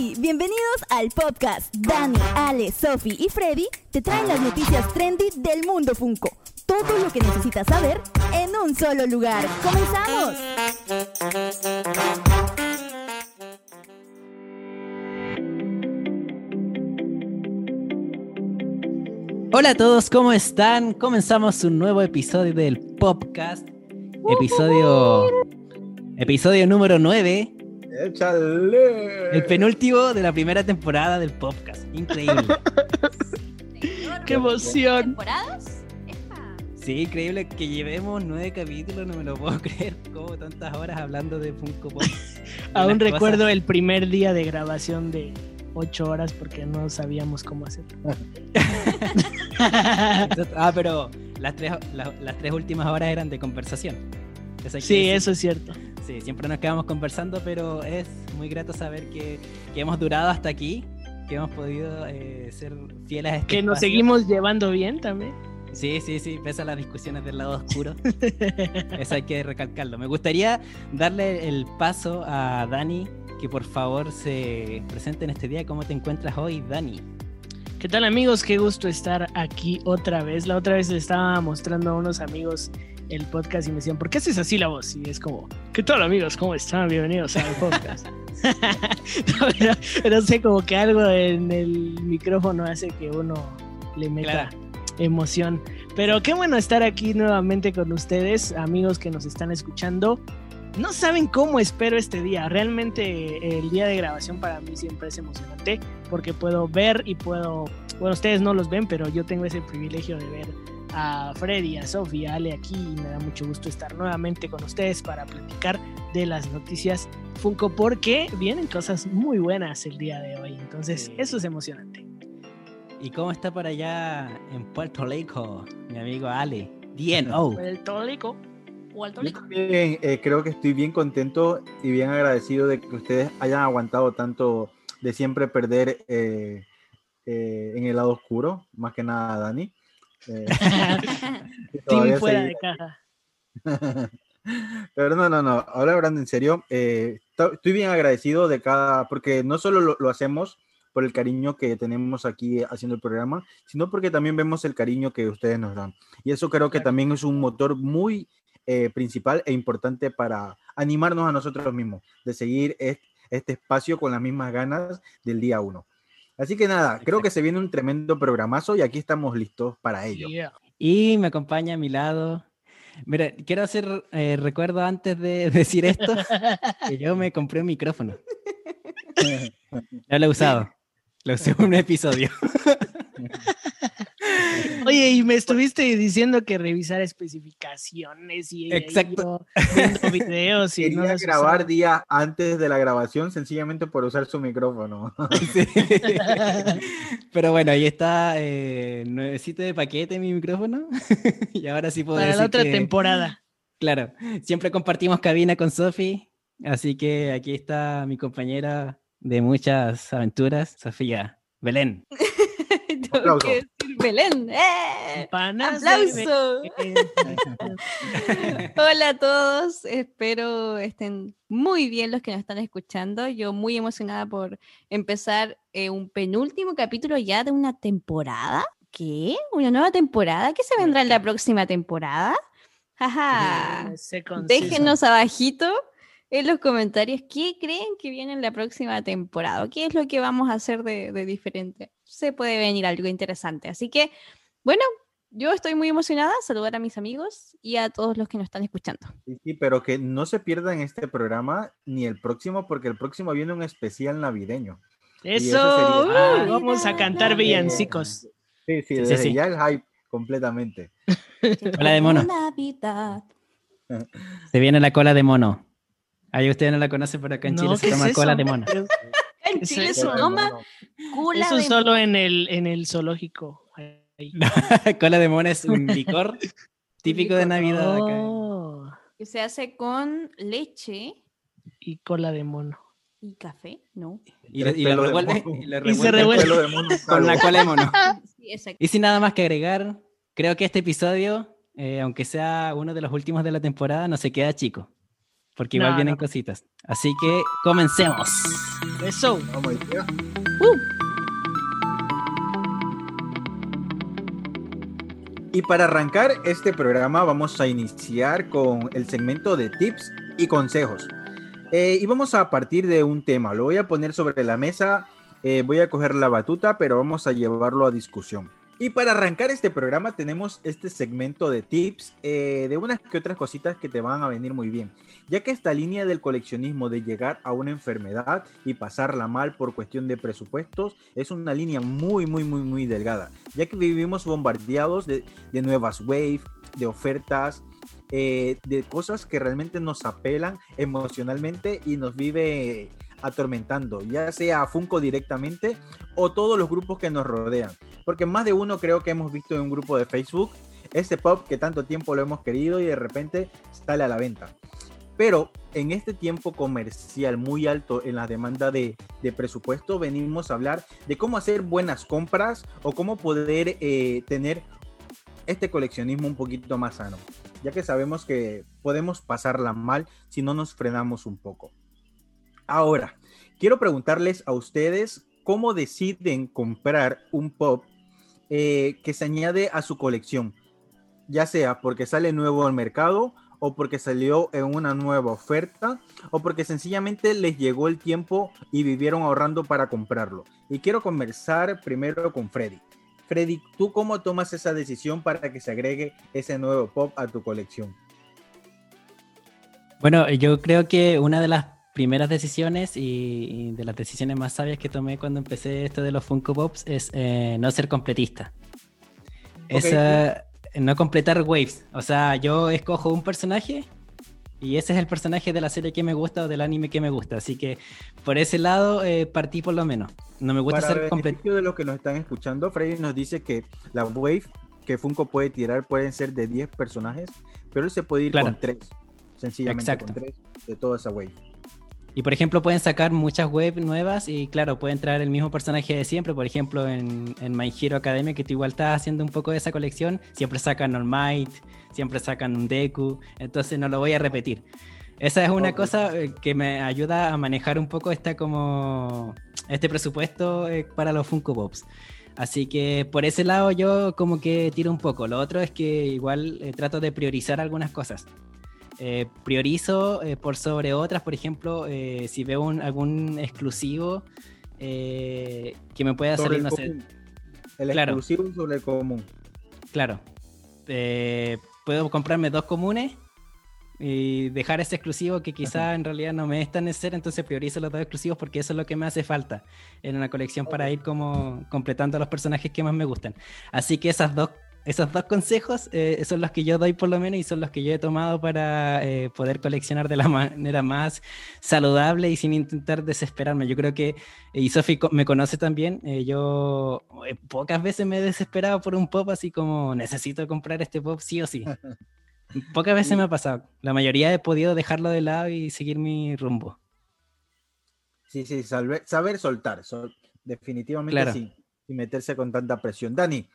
Bienvenidos al podcast. Dani, Ale, Sophie y Freddy te traen las noticias trendy del mundo Funko. Todo lo que necesitas saber en un solo lugar. ¡Comenzamos! Hola a todos, ¿cómo están? Comenzamos un nuevo episodio del podcast. Episodio. Episodio número 9. ¡Échale! El penúltimo de la primera temporada del podcast. Increíble. ¡Qué emoción! ¿Temporadas? Epa. Sí, increíble que llevemos nueve capítulos, no me lo puedo creer. Como tantas horas hablando de Funko Pop. Aún recuerdo cosas. el primer día de grabación de 8 horas porque no sabíamos cómo hacerlo. Ah, pero las tres, la- las tres últimas horas eran de conversación. Eso sí, decir. eso es cierto. Sí, siempre nos quedamos conversando, pero es muy grato saber que, que hemos durado hasta aquí, que hemos podido eh, ser fieles a este Que nos seguimos llevando bien también. Sí, sí, sí, pese a las discusiones del lado oscuro. Eso hay que recalcarlo. Me gustaría darle el paso a Dani, que por favor se presente en este día. ¿Cómo te encuentras hoy, Dani? ¿Qué tal amigos? Qué gusto estar aquí otra vez. La otra vez le estaba mostrando a unos amigos el podcast y me decían, ¿por qué haces así la voz? Y es como, ¿qué tal amigos? ¿Cómo están? Bienvenidos al podcast. no, pero, pero sé como que algo en el micrófono hace que uno le meta Claro. emoción. Pero qué bueno estar aquí nuevamente con ustedes, amigos que nos están escuchando. No saben cómo espero este día. Realmente el día de grabación para mí siempre es emocionante porque puedo ver y puedo, bueno, ustedes no los ven, pero yo tengo ese privilegio de ver a Freddy, a Sofía, a Ale aquí y me da mucho gusto estar nuevamente con ustedes para platicar de las noticias Funko porque vienen cosas muy buenas el día de hoy. Entonces, Sí. eso es emocionante. ¿Y cómo está por allá en Puerto Rico, mi amigo Ale? Bien, oh. El tólico. O al Yo Tolico. también eh, creo que estoy bien contento y bien agradecido de que ustedes hayan aguantado tanto de siempre perder eh, eh, en el lado oscuro, más que nada Dani. Eh, y Team todavía fuera de caja. Pero no, no, no, ahora hablando en serio, eh, to- estoy bien agradecido de cada, porque no solo lo, lo hacemos por el cariño que tenemos aquí haciendo el programa, sino porque también vemos el cariño que ustedes nos dan. Y eso creo que también es un motor muy eh, principal e importante para animarnos a nosotros mismos, de seguir est- este espacio con las mismas ganas del día uno. Así que nada, creo que se viene un tremendo programazo y aquí estamos listos para ello. Yeah. Y me acompaña a mi lado. Mira, quiero hacer eh, recuerdo antes de decir esto, que yo me compré un micrófono. Ya lo he usado. Lo usé en un episodio. Oye, y me estuviste diciendo que revisar especificaciones y, Exacto. viendo videos y no Quería los grabar usaba. días antes de la grabación sencillamente por usar su micrófono. Sí. Pero bueno, ahí está eh, nuevecito de paquete mi micrófono. y ahora sí puedo para la decir otra que- temporada. Claro, siempre compartimos cabina con Sofi, así que aquí está mi compañera de muchas aventuras, Sofía Belén. Tengo Aplauso. que decir Belén. ¡Eh! ¡Aplauso! Hola a todos, espero estén muy bien los que nos están escuchando. Yo muy emocionada por empezar eh, un penúltimo capítulo ya de una temporada. ¿Qué? ¿Una nueva temporada? ¿Qué se vendrá en la próxima temporada? Second Déjenos abajito en los comentarios qué creen que viene en la próxima temporada. ¿Qué es lo que vamos a hacer de, de diferente? Se puede venir algo interesante. Así que, bueno, yo estoy muy emocionada. Saludar a mis amigos y a todos los que nos están escuchando. Sí, sí, pero que no se pierdan este programa ni el próximo, porque el próximo viene un especial navideño. Eso. sería- Uh, vamos a cantar villancicos. Sí, sí, Sí, sí, ya el hype completamente. Cola de mono. Navidad. Se viene la cola de mono. Ahí ustedes no la conocen, pero acá en No, Chile ¿qué se toma es cola de mono. En Chile es se Cola de toma mono. cula Eso de solo en el, en el zoológico. Ahí. cola de mono es un licor típico de. Navidad acá. Oh, que se hace con leche y cola de mono. y café, ¿no? Y, lo- y lo Pelo de revuelve, mono. y lo Y se revuelve mono con la cola de mono. Sí. Y sin nada más que agregar, creo que este episodio, eh, aunque sea uno de los últimos de la temporada, no se queda chico. Porque igual No, vienen no. cositas. Así que comencemos. Eso. Vamos allá. Y para arrancar este programa vamos a iniciar con el segmento de tips y consejos. Eh, y vamos a partir de un tema, lo voy a poner sobre la mesa, eh, voy a coger la batuta, pero vamos a llevarlo a discusión. Y para arrancar este programa tenemos este segmento de tips eh, de unas que otras cositas que te van a venir muy bien, ya que esta línea del coleccionismo de llegar a una enfermedad y pasarla mal por cuestión de presupuestos es una línea muy, muy, muy, muy delgada, ya que vivimos bombardeados de, de nuevas waves, de ofertas, eh, de cosas que realmente nos apelan emocionalmente y nos vive atormentando, ya sea Funko directamente o todos los grupos que nos rodean. Porque más de uno creo que hemos visto en un grupo de Facebook ese pop que tanto tiempo lo hemos querido y de repente sale a la venta. Pero en este tiempo comercial muy alto en la demanda de, de presupuesto, venimos a hablar de cómo hacer buenas compras o cómo poder eh, tener este coleccionismo un poquito más sano, ya que sabemos que podemos pasarla mal si no nos frenamos un poco. Ahora, quiero preguntarles a ustedes cómo deciden comprar un pop eh, que se añade a su colección, ya sea porque sale nuevo al mercado o porque salió en una nueva oferta o porque sencillamente les llegó el tiempo y vivieron ahorrando para comprarlo. Y quiero conversar primero con Freddy. Freddy, ¿tú cómo tomas esa decisión para que se agregue ese nuevo pop a tu colección? Bueno, yo creo que una de las primeras decisiones y, y de las decisiones más sabias que tomé cuando empecé esto de los Funko Pops es eh, no ser completista. Esa, no completar waves. O sea, yo escojo un personaje y ese es el personaje de la serie que me gusta o del anime que me gusta. Así que por ese lado eh, partí por lo menos. No me gusta Para ser beneficio de los que nos están escuchando, Freddy nos dice que la wave que Funko puede tirar pueden ser de 10 personajes, pero él se puede ir Claro. con 3. Sencillamente Exacto. con 3 de toda esa wave. Y por ejemplo, pueden sacar muchas webs nuevas y claro, pueden traer el mismo personaje de siempre. Por ejemplo, en, en My Hero Academia, que tú igual estás haciendo un poco de esa colección, siempre sacan All Might, siempre sacan un Deku, entonces no lo voy a repetir. Esa es una cosa eh, que me ayuda a manejar un poco esta como este presupuesto eh, para los Funko Pops. Así que por ese lado yo como que tiro un poco. Lo otro es que igual eh, trato de priorizar algunas cosas. Eh, priorizo eh, por sobre otras, por ejemplo, eh, si veo un- algún exclusivo que me pueda Sobre salir, el sé, Claro. exclusivo sobre el común. claro, puedo comprarme dos comunes y dejar ese exclusivo que quizá en realidad no me es tan necesario, entonces priorizo los dos exclusivos porque eso es lo que me hace falta en una colección para ir como completando los personajes que más me gustan. Así que esas dos, esos dos consejos eh, son los que yo doy por lo menos y son los que yo he tomado para eh, poder coleccionar de la manera más saludable y sin intentar desesperarme. Yo creo que, y Sofi me conoce también, eh, yo eh, pocas veces me he desesperado por un pop así como necesito comprar este pop sí o sí. Pocas veces me ha pasado. La mayoría he podido dejarlo de lado y seguir mi rumbo. Sí, sí, salve- saber soltar. sol- definitivamente Claro. sí. Sin meterse con tanta presión. Dani,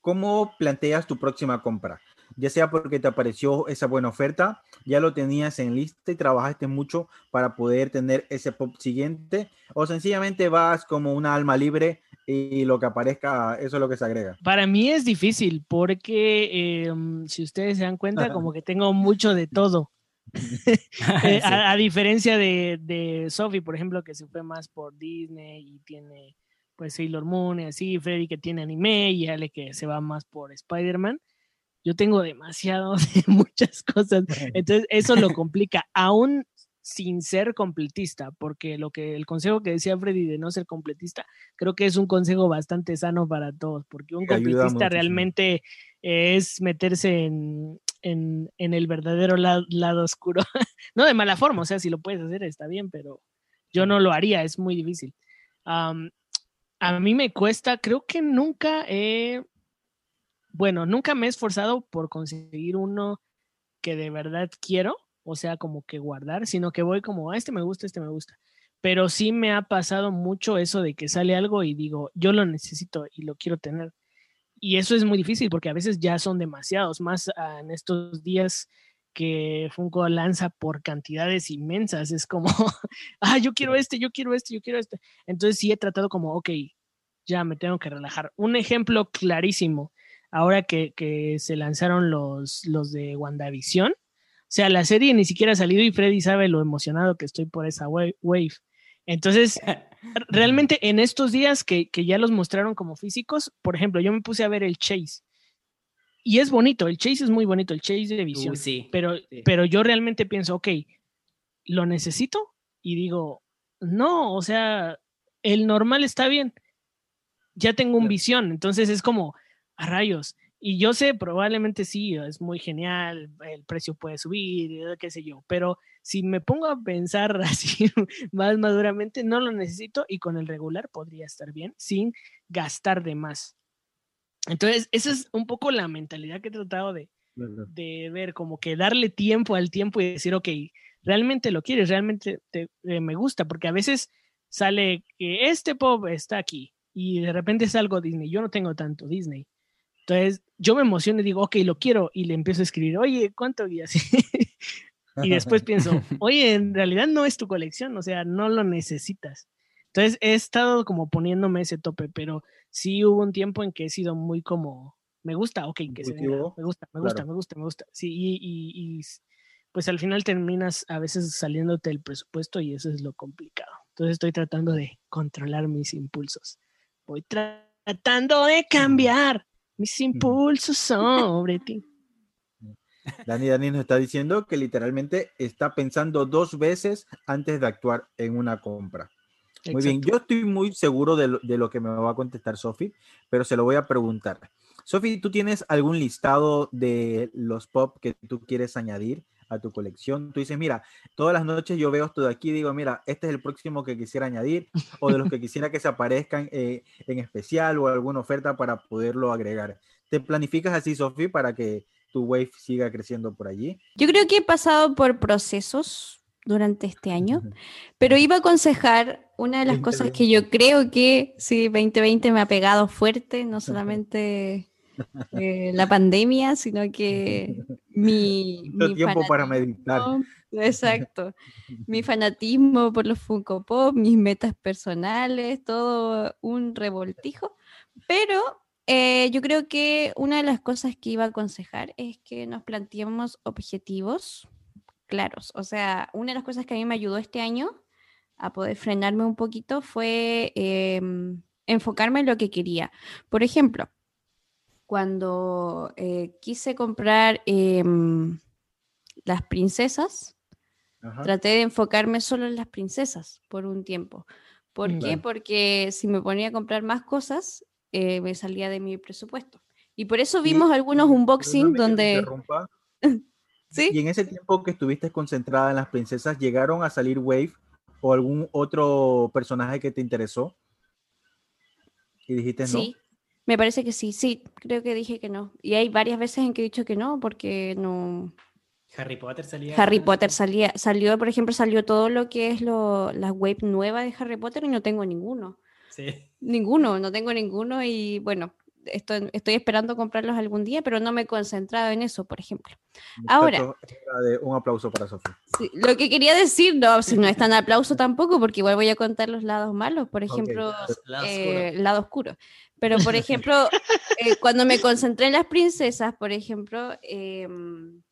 ¿cómo planteas tu próxima compra? Ya sea porque te apareció esa buena oferta, ya lo tenías en lista y trabajaste mucho para poder tener ese pop siguiente, o sencillamente vas como una alma libre y lo que aparezca, eso es lo que se agrega. Para mí es difícil porque eh, si ustedes se dan cuenta, como que tengo mucho de todo. Eh, a diferencia de, de Sophie, por ejemplo, que se fue más por Disney y tiene pues Sailor Moon y así, Freddy que tiene anime y Ale que se va más por Spider-Man. Yo tengo demasiado de muchas cosas. Entonces eso lo complica, aún sin ser completista, porque lo que el consejo que decía Freddy de no ser completista, creo que es un consejo bastante sano para todos, porque un completista realmente es meterse en, en, en el verdadero la- lado oscuro. no de mala forma, o sea, si lo puedes hacer está bien, pero yo no lo haría, es muy difícil. Am, a mí me cuesta, creo que nunca he, bueno, nunca me he esforzado por conseguir uno que de verdad quiero, o sea, como que guardar, sino que voy como, "Ah, este me gusta, este me gusta. Pero sí me ha pasado mucho eso de que sale algo y digo, yo lo necesito y lo quiero tener. Y eso es muy difícil porque a veces ya son demasiados, más ah, en estos días que Funko lanza por cantidades inmensas. Es como, ah, yo quiero este, yo quiero este, yo quiero este. Entonces sí he tratado como, ok, ya me tengo que relajar. Un ejemplo clarísimo, ahora que, que se lanzaron los, los de WandaVision. O sea, la serie ni siquiera ha salido y Freddy sabe lo emocionado que estoy por esa wa- wave. Entonces, realmente en estos días que, que ya los mostraron como físicos, por ejemplo, yo me puse a ver el Chase. Y es bonito, el Chase es muy bonito, el Chase de visión. Uh, sí. Pero, Sí. pero yo realmente pienso, ok, ¿lo necesito? Y digo, no, o sea, el normal está bien. Ya tengo un Claro. visión, entonces es como a rayos. Y yo sé, probablemente sí, es muy genial, el precio puede subir, qué sé yo, pero si me pongo a pensar así más maduramente, no lo necesito y con el regular podría estar bien sin gastar de más. Entonces, esa es un poco la mentalidad que he tratado de, Claro. de ver, como que darle tiempo al tiempo y decir, ok, realmente lo quieres, realmente te- eh, me gusta, porque a veces sale que este pop está aquí y de repente es algo Disney, yo no tengo tanto Disney. Entonces yo me emociono y digo, ok, lo quiero y le empiezo a escribir, oye, ¿cuánto? Y así. y después pienso, oye, en realidad no es tu colección, o sea, no lo necesitas. Entonces he estado como poniéndome ese tope, pero sí hubo un tiempo en que he sido muy como, me gusta, ok, que se venga, me gusta, me gusta, claro. me gusta, me gusta. Sí, y, y- y s- pues al final terminas a veces saliéndote el presupuesto y eso es lo complicado. Entonces estoy tratando de controlar mis impulsos. Voy tra- tratando de cambiar mis impulsos sobre ti. Dani Dani nos está diciendo que literalmente está pensando dos veces antes de actuar en una compra. Muy bien, yo estoy muy seguro de lo, de lo que me va a contestar Sofi, pero se lo voy a preguntar. Sofi, ¿tú tienes algún listado de los pop que tú quieres añadir a tu colección? Tú dices, mira, todas las noches yo veo esto de aquí digo, mira, este es el próximo que quisiera añadir o de los que quisiera que se aparezcan eh, en especial o alguna oferta para poderlo agregar. ¿Te planificas así, Sofi, para que tu wave siga creciendo por allí? Yo creo que he pasado por procesos durante este año, pero iba a aconsejar una de las cosas que yo creo que sí, 2020 me ha pegado fuerte, no solamente eh, la pandemia, sino que mi, mi tiempo para meditar. Exacto. Mi fanatismo por los Funko Pop, mis metas personales, todo un revoltijo. Pero eh, yo creo que una de las cosas que iba a aconsejar es que nos planteemos objetivos claros. O sea, una de las cosas que a mí me ayudó este año a poder frenarme un poquito fue em, enfocarme en lo que quería. Por ejemplo, cuando eh, quise comprar em, las princesas, Ajá. traté de enfocarme solo en las princesas por un tiempo. ¿Por qué? Porque si me ponía a comprar más cosas, eh, me salía de mi presupuesto. Y por eso vimos algunos unboxing donde... Y en ese tiempo que estuviste concentrada en las princesas, ¿llegaron a salir Wave o algún otro personaje que te interesó? Y dijiste no. Sí, me parece que sí, sí, creo que dije que no. Y hay varias veces en que he dicho que no, porque no. Harry Potter salía. Harry Potter salía, salió, por ejemplo, salió todo lo que es lo, la web nueva de Harry Potter y no tengo ninguno. Sí. Ninguno, no tengo ninguno y bueno, estoy, estoy esperando comprarlos algún día, pero no me he concentrado en eso, por ejemplo. Ahora. Un aplauso para Sofía. Sí, lo que quería decir, no, si no es tan aplauso tampoco, porque igual voy a contar los lados malos, por ejemplo, Lado eh, oscuro. lado oscuro. Pero, por ejemplo, eh, cuando me concentré en las princesas, por ejemplo, em,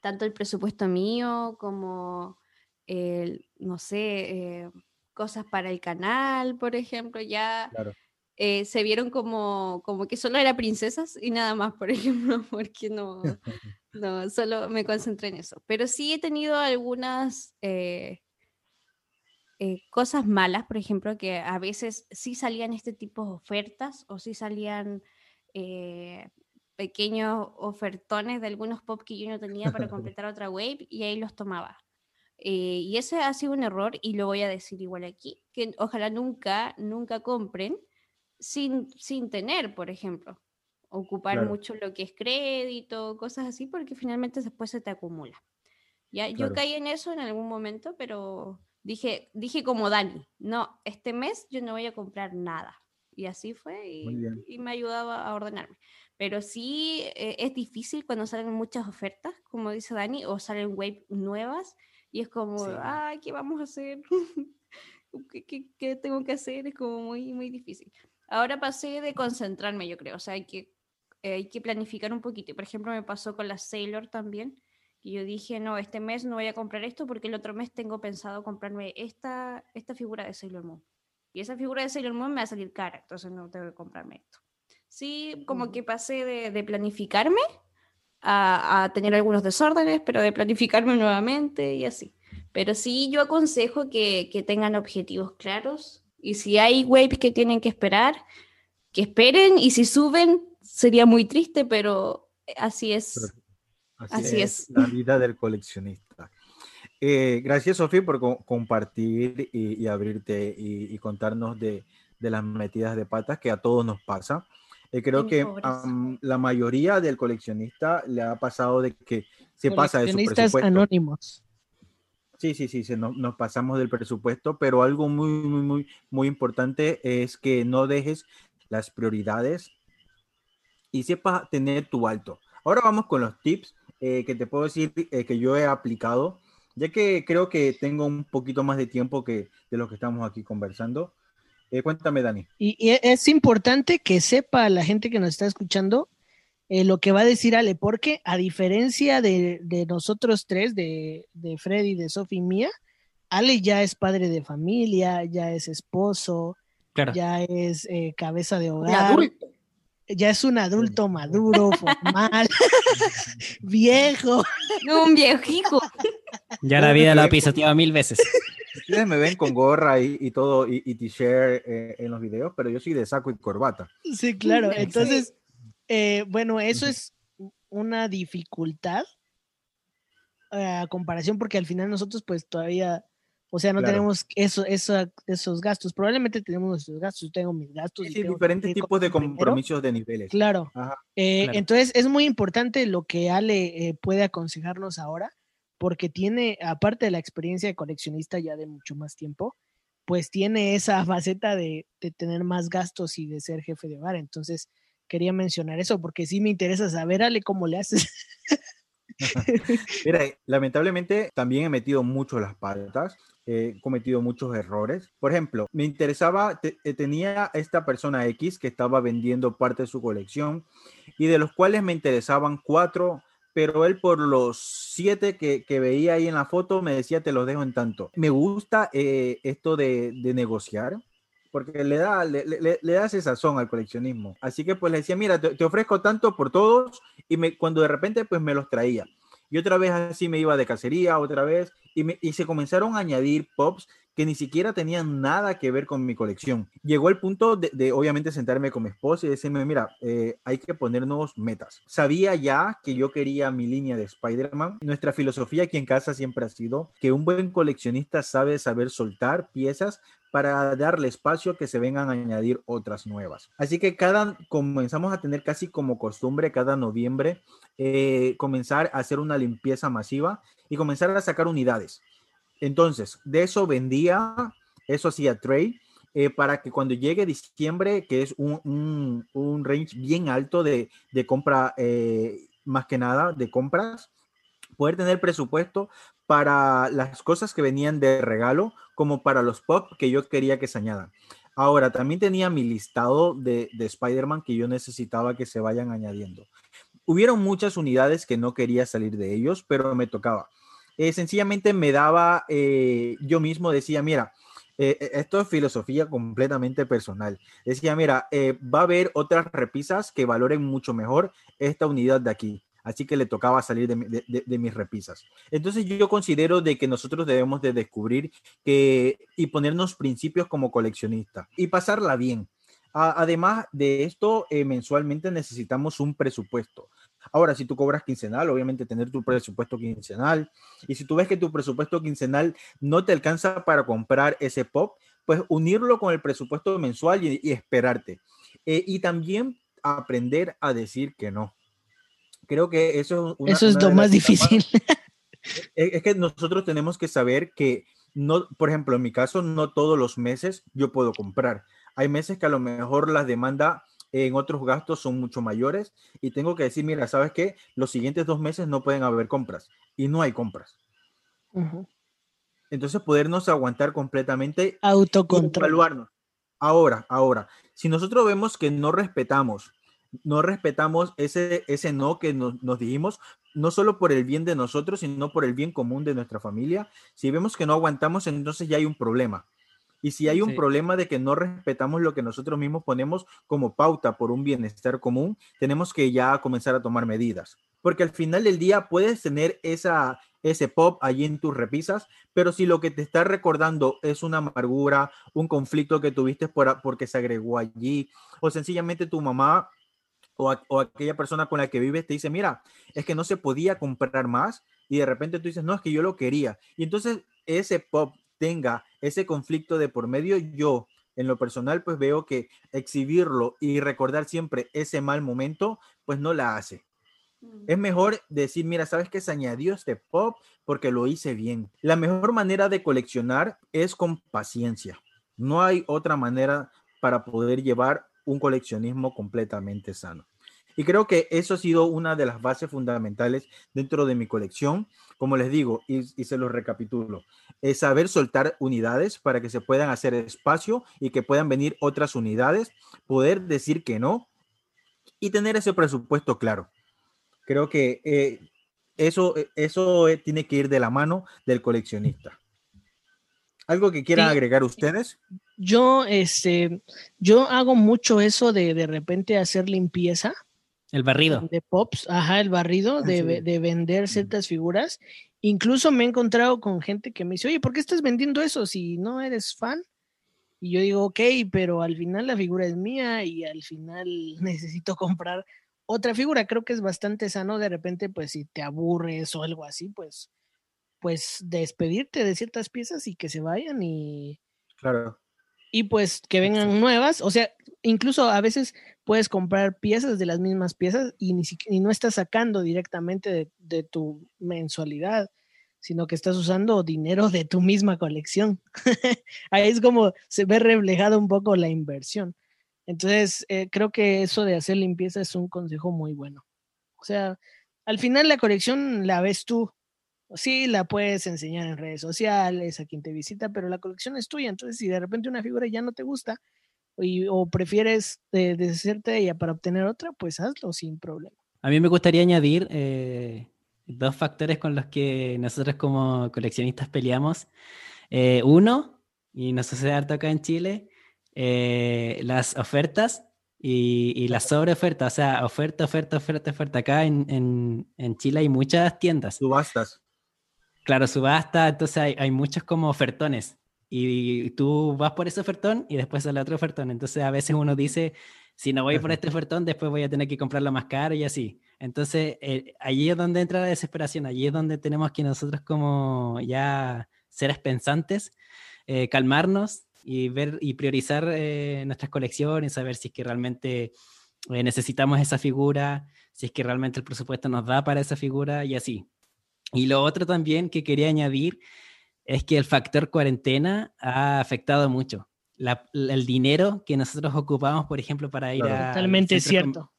tanto el presupuesto mío como, el, no sé, eh, cosas para el canal, por ejemplo, ya Claro. Eh, se vieron como, como que solo era princesas y nada más, por ejemplo, porque no, no, solo me concentré en eso. Pero sí he tenido algunas eh, eh, cosas malas, por ejemplo, que a veces sí salían este tipo de ofertas o sí salían eh, pequeños ofertones de algunos pop que yo no tenía para completar otra wave y ahí los tomaba. Eh, y ese ha sido un error y lo voy a decir igual aquí, que ojalá nunca, nunca compren sin, sin tener, por ejemplo, ocupar Claro. mucho lo que es crédito, cosas así, porque finalmente después se te acumula. Ya, yo Claro. caí en eso en algún momento, pero dije, dije como Dani, no, este mes yo no voy a comprar nada. Y así fue y, y me ayudaba a ordenarme. Pero sí eh, es difícil cuando salen muchas ofertas, como dice Dani, o salen web nuevas y es como, Sí. ay, ¿qué vamos a hacer? ¿Qué, qué- qué tengo que hacer? Es como muy, muy difícil. Ahora pasé de concentrarme, yo creo, o sea, hay que, eh, hay que planificar un poquito. Y, Por ejemplo, me pasó con la Sailor también, que yo dije, no, este mes no voy a comprar esto porque el otro mes tengo pensado comprarme esta, esta figura de Sailor Moon. Y esa figura de Sailor Moon me va a salir cara, entonces no tengo que comprarme esto. Sí, como que pasé de, de planificarme a, a tener algunos desórdenes, pero de planificarme nuevamente y así. Pero sí, yo aconsejo que, que tengan objetivos claros y si hay waves que tienen que esperar, que esperen y si suben sería muy triste, pero así es. Así, Así es, es. la vida del coleccionista. Eh, gracias, Sofía, por co- compartir y, y abrirte y, y contarnos de, de las metidas de patas que a todos nos pasa. Eh, creo que am, la mayoría del coleccionista le ha pasado de que se pasa de su Coleccionistas presupuesto. anónimos. Sí, sí, sí, se nos, pasamos del presupuesto, pero algo muy, muy, muy, muy importante es que no dejes las prioridades y sepas tener tu alto. Ahora vamos con los tips eh, que te puedo decir eh, que yo he aplicado, ya que creo que tengo un poquito más de tiempo que de lo que estamos aquí conversando. Eh, cuéntame, Dani. Y, y es importante que sepa la gente que nos está escuchando eh, lo que va a decir Ale, porque a diferencia de, de nosotros tres, de, de Freddy, de Sophie y mía, Ale ya es padre de familia, ya es esposo, Claro. ya es eh, cabeza de hogar, ya es un adulto maduro, formal, viejo. No, un viejico. Ya la vida lo ha pisoteado mil veces. Ustedes me ven con gorra y, y todo y, y t-shirt eh, en los videos, pero yo soy de saco y corbata. Sí, claro. Sí. Entonces, eh, bueno, eso es una dificultad a comparación porque al final nosotros pues todavía, o sea, no Claro. tenemos eso, eso, esos gastos. Probablemente tenemos nuestros gastos, yo tengo mis gastos. Sí, y tengo diferentes tipos de compromisos de niveles. Claro. Ajá. Eh, Claro. Entonces es muy importante lo que Ale eh, puede aconsejarnos ahora, porque tiene, aparte de la experiencia de coleccionista ya de mucho más tiempo, pues tiene esa faceta de, de tener más gastos y de ser jefe de hogar. Entonces quería mencionar eso, porque sí me interesa saber, Ale, cómo le haces. Mira, lamentablemente también he metido mucho las patas, he cometido muchos errores. Por ejemplo, me interesaba, te- eh, tenía esta persona X que estaba vendiendo parte de su colección y de los cuales me interesaban cuatro, pero él por los siete que, veía ahí en la foto me decía te los dejo en tanto. Me gusta eh, esto de negociar. Porque le da, le, le, le da ese sazón al coleccionismo. Así que pues le decía, mira, te, ofrezco tanto por todos y me, cuando de repente pues me los traía. Y otra vez así me iba de cacería, otra vez, y, me- y se comenzaron a añadir pops que ni siquiera tenían nada que ver con mi colección. Llegó el punto de, de, obviamente sentarme con mi esposa y decirme, mira, eh, hay que ponernos metas. Sabía ya que yo quería mi línea de Spider-Man. Nuestra filosofía aquí en casa siempre ha sido que un buen coleccionista sabe saber soltar piezas para darle espacio a que se vengan a añadir otras nuevas. Así que cada comenzamos a tener casi como costumbre cada noviembre eh, comenzar a hacer una limpieza masiva y comenzar a sacar unidades. Entonces, de eso vendía, eso hacía trade, eh, para que cuando llegue diciembre, que es un, un, un range bien alto de, de compra, eh, más que nada de compras, poder tener presupuesto para las cosas que venían de regalo, como para los pop que yo quería que se añadan. Ahora, también tenía mi listado de, de Spider-Man que yo necesitaba que se vayan añadiendo. Hubieron muchas unidades que no quería salir de ellos, pero me tocaba. Eh, sencillamente me daba, eh, yo mismo decía, mira, eh, esto es filosofía completamente personal. Decía, mira, va a haber otras repisas que valoren mucho mejor esta unidad de aquí. Así que le tocaba salir de, mis repisas. Entonces yo considero de que nosotros debemos de descubrir que y ponernos principios como coleccionista y pasarla bien. Además de esto, eh, mensualmente necesitamos un presupuesto. Ahora, si tú cobras quincenal, obviamente tener tu presupuesto quincenal. Y si tú ves que tu presupuesto quincenal no te alcanza para comprar ese pop, pues unirlo con el presupuesto mensual y, y esperarte. Eh, y también aprender a decir que no. Creo que eso es, una, eso es una lo más difícil. Es, es, que nosotros tenemos que saber que no, por ejemplo, en mi caso, no todos los meses yo puedo comprar. Hay meses que a lo mejor las demanda en otros gastos son mucho mayores y tengo que decir, mira, ¿sabes qué? Los siguientes dos meses no pueden haber compras y no hay compras. Ujú. Entonces, podernos aguantar completamente y Autocontrol. evaluarnos. Ahora, ahora, si nosotros vemos que no respetamos, no respetamos ese, ese no que nos, nos dijimos, no solo por el bien de nosotros, sino por el bien común de nuestra familia, si vemos que no aguantamos, entonces ya hay un problema. Y si hay un Sí. problema de que no respetamos lo que nosotros mismos ponemos como pauta por un bienestar común, tenemos que ya comenzar a tomar medidas. Porque al final del día puedes tener esa, ese pop allí en tus repisas, pero si lo que te está recordando es una amargura, un conflicto que tuviste por, porque se agregó allí, o sencillamente tu mamá o, a- o aquella persona con la que vives te dice, mira, es que no se podía comprar más y de repente tú dices, no, es que yo lo quería. Y entonces ese pop tenga ese conflicto de por medio, yo en lo personal pues veo que exhibirlo y recordar siempre ese mal momento pues no la hace. Es mejor decir, mira, sabes que se añadió este pop porque lo hice bien. La mejor manera de coleccionar es con paciencia. No hay otra manera para poder llevar un coleccionismo completamente sano. Y creo que eso ha sido una de las bases fundamentales dentro de mi colección. Como les digo, y, y se los recapitulo, es saber soltar unidades para que se puedan hacer espacio y que puedan venir otras unidades, poder decir que no y tener ese presupuesto claro. Creo que eh, eso, eso eh, tiene que ir de la mano del coleccionista. ¿Algo que quieran Sí. agregar ustedes? Yo, este, yo hago mucho eso de de repente hacer limpieza El barrido. de pops, ajá, el barrido, Ah, de, sí. de vender ciertas figuras. Incluso me he encontrado con gente que me dice, oye, ¿por qué estás vendiendo eso si no eres fan? Y yo digo, ok, pero al final la figura es mía y al final necesito comprar otra figura. Creo que es bastante sano de repente, pues si te aburres o algo así, pues, pues despedirte de ciertas piezas y que se vayan y, Claro. Y pues que vengan nuevas. O sea, incluso a veces puedes comprar piezas de las mismas piezas y, ni y no estás sacando directamente de, de tu mensualidad, sino que estás usando dinero de tu misma colección. Ahí es como se ve reflejada un poco la inversión. Entonces, eh, creo que eso de hacer limpieza es un consejo muy bueno. O sea, al final la colección la ves tú. Sí, la puedes enseñar en redes sociales, a quien te visita, pero la colección es tuya. Entonces, si de repente una figura ya no te gusta y- o prefieres eh, deshacerte de ella para obtener otra, pues hazlo sin problema. A mí me gustaría añadir eh, dos factores con los que nosotros como coleccionistas peleamos. Eh, uno, y nos sucede harto acá en Chile, eh, las ofertas y, y las sobreofertas. O sea, oferta, oferta, oferta, oferta. Acá en, en- en Chile hay muchas tiendas. Subastas. Claro, subasta, entonces hay, hay muchos como ofertones. Y tú vas por ese ofertón y después sale otro ofertón. Entonces a veces uno dice, si no voy por este ofertón, después voy a tener que comprarlo más caro y así. Entonces eh, allí es donde entra la desesperación, allí es donde tenemos que nosotros como ya seres pensantes, eh, calmarnos y ver y priorizar eh, nuestras colecciones, saber si es que realmente eh, necesitamos esa figura, si es que realmente el presupuesto nos da para esa figura y así. Y lo otro también que quería añadir es que el factor cuarentena ha afectado mucho. La- el dinero que nosotros ocupamos, por ejemplo, para ir Claro. a Totalmente cierto.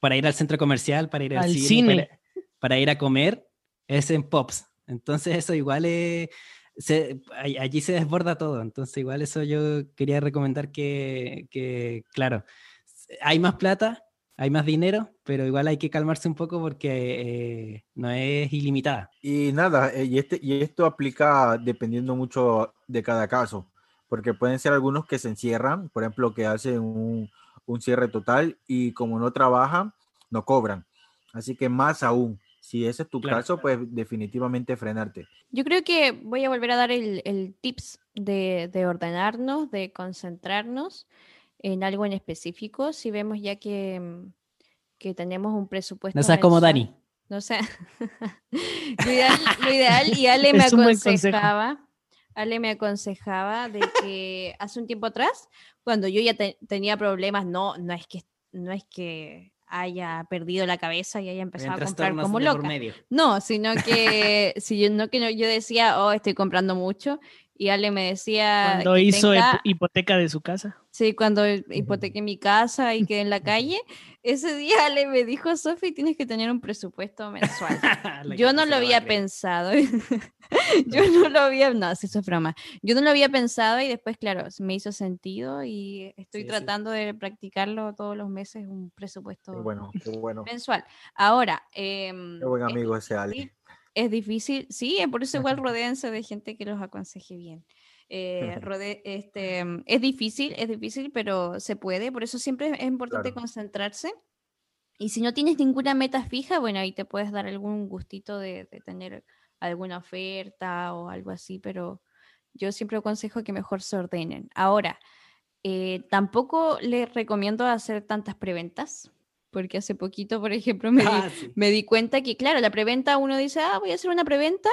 para ir al centro comercial, para ir al, Al cine, cine. Para, para ir a comer, es en Pops. Entonces eso igual es, se- allí se desborda todo. Entonces igual eso yo quería recomendar que, que, claro, hay más plata, hay más dinero, pero igual hay que calmarse un poco porque eh, no es ilimitada. Y nada, eh, y, este, y esto aplica dependiendo mucho de cada caso, porque pueden ser algunos que se encierran, por ejemplo, que hacen un, un cierre total y como no trabajan, no cobran. Así que más aún, si ese es tu Claro. caso, pues definitivamente frenarte. Yo creo que voy a volver a dar el, el tips de, de ordenarnos, de concentrarnos en algo en específico. Si vemos ya que, mm, que tenemos un presupuesto. No seas como Dani. No sé. lo, ideal, lo ideal, y Ale me aconsejaba, Ale me aconsejaba de que hace un tiempo atrás, cuando yo ya te- tenía problemas, no, no es que no es que haya perdido la cabeza y haya empezado a comprar como loca. medio. No, sino que si yo no que no- yo decía, oh, estoy comprando mucho y Ale me decía Cuando que hizo tenga- hipoteca de su casa. sí, cuando hipotequé mi casa y quedé en la calle, ese día Ale me dijo, Sofi, tienes que tener un presupuesto mensual. Yo no lo había pensado. Yo no lo había, no, eso es broma. Yo no lo había pensado y después, claro, me hizo sentido y estoy Sí, sí. tratando de practicarlo todos los meses, un presupuesto Qué bueno, qué bueno. mensual. Ahora, em, Qué buen amigo ese Ale. Es difícil, sí, por eso igual rodéense de gente que los aconseje bien. Eh, rode- este, es difícil, es difícil, pero se puede, por eso siempre es importante Claro. concentrarse. Y si no tienes ninguna meta fija, bueno, ahí te puedes dar algún gustito de, de tener alguna oferta o algo así, pero yo siempre aconsejo que mejor se ordenen. Ahora, eh, tampoco les recomiendo hacer tantas preventas, porque hace poquito, por ejemplo, me, di- Ah, sí. me di cuenta que, claro, la preventa uno dice, ah, voy a hacer una preventa.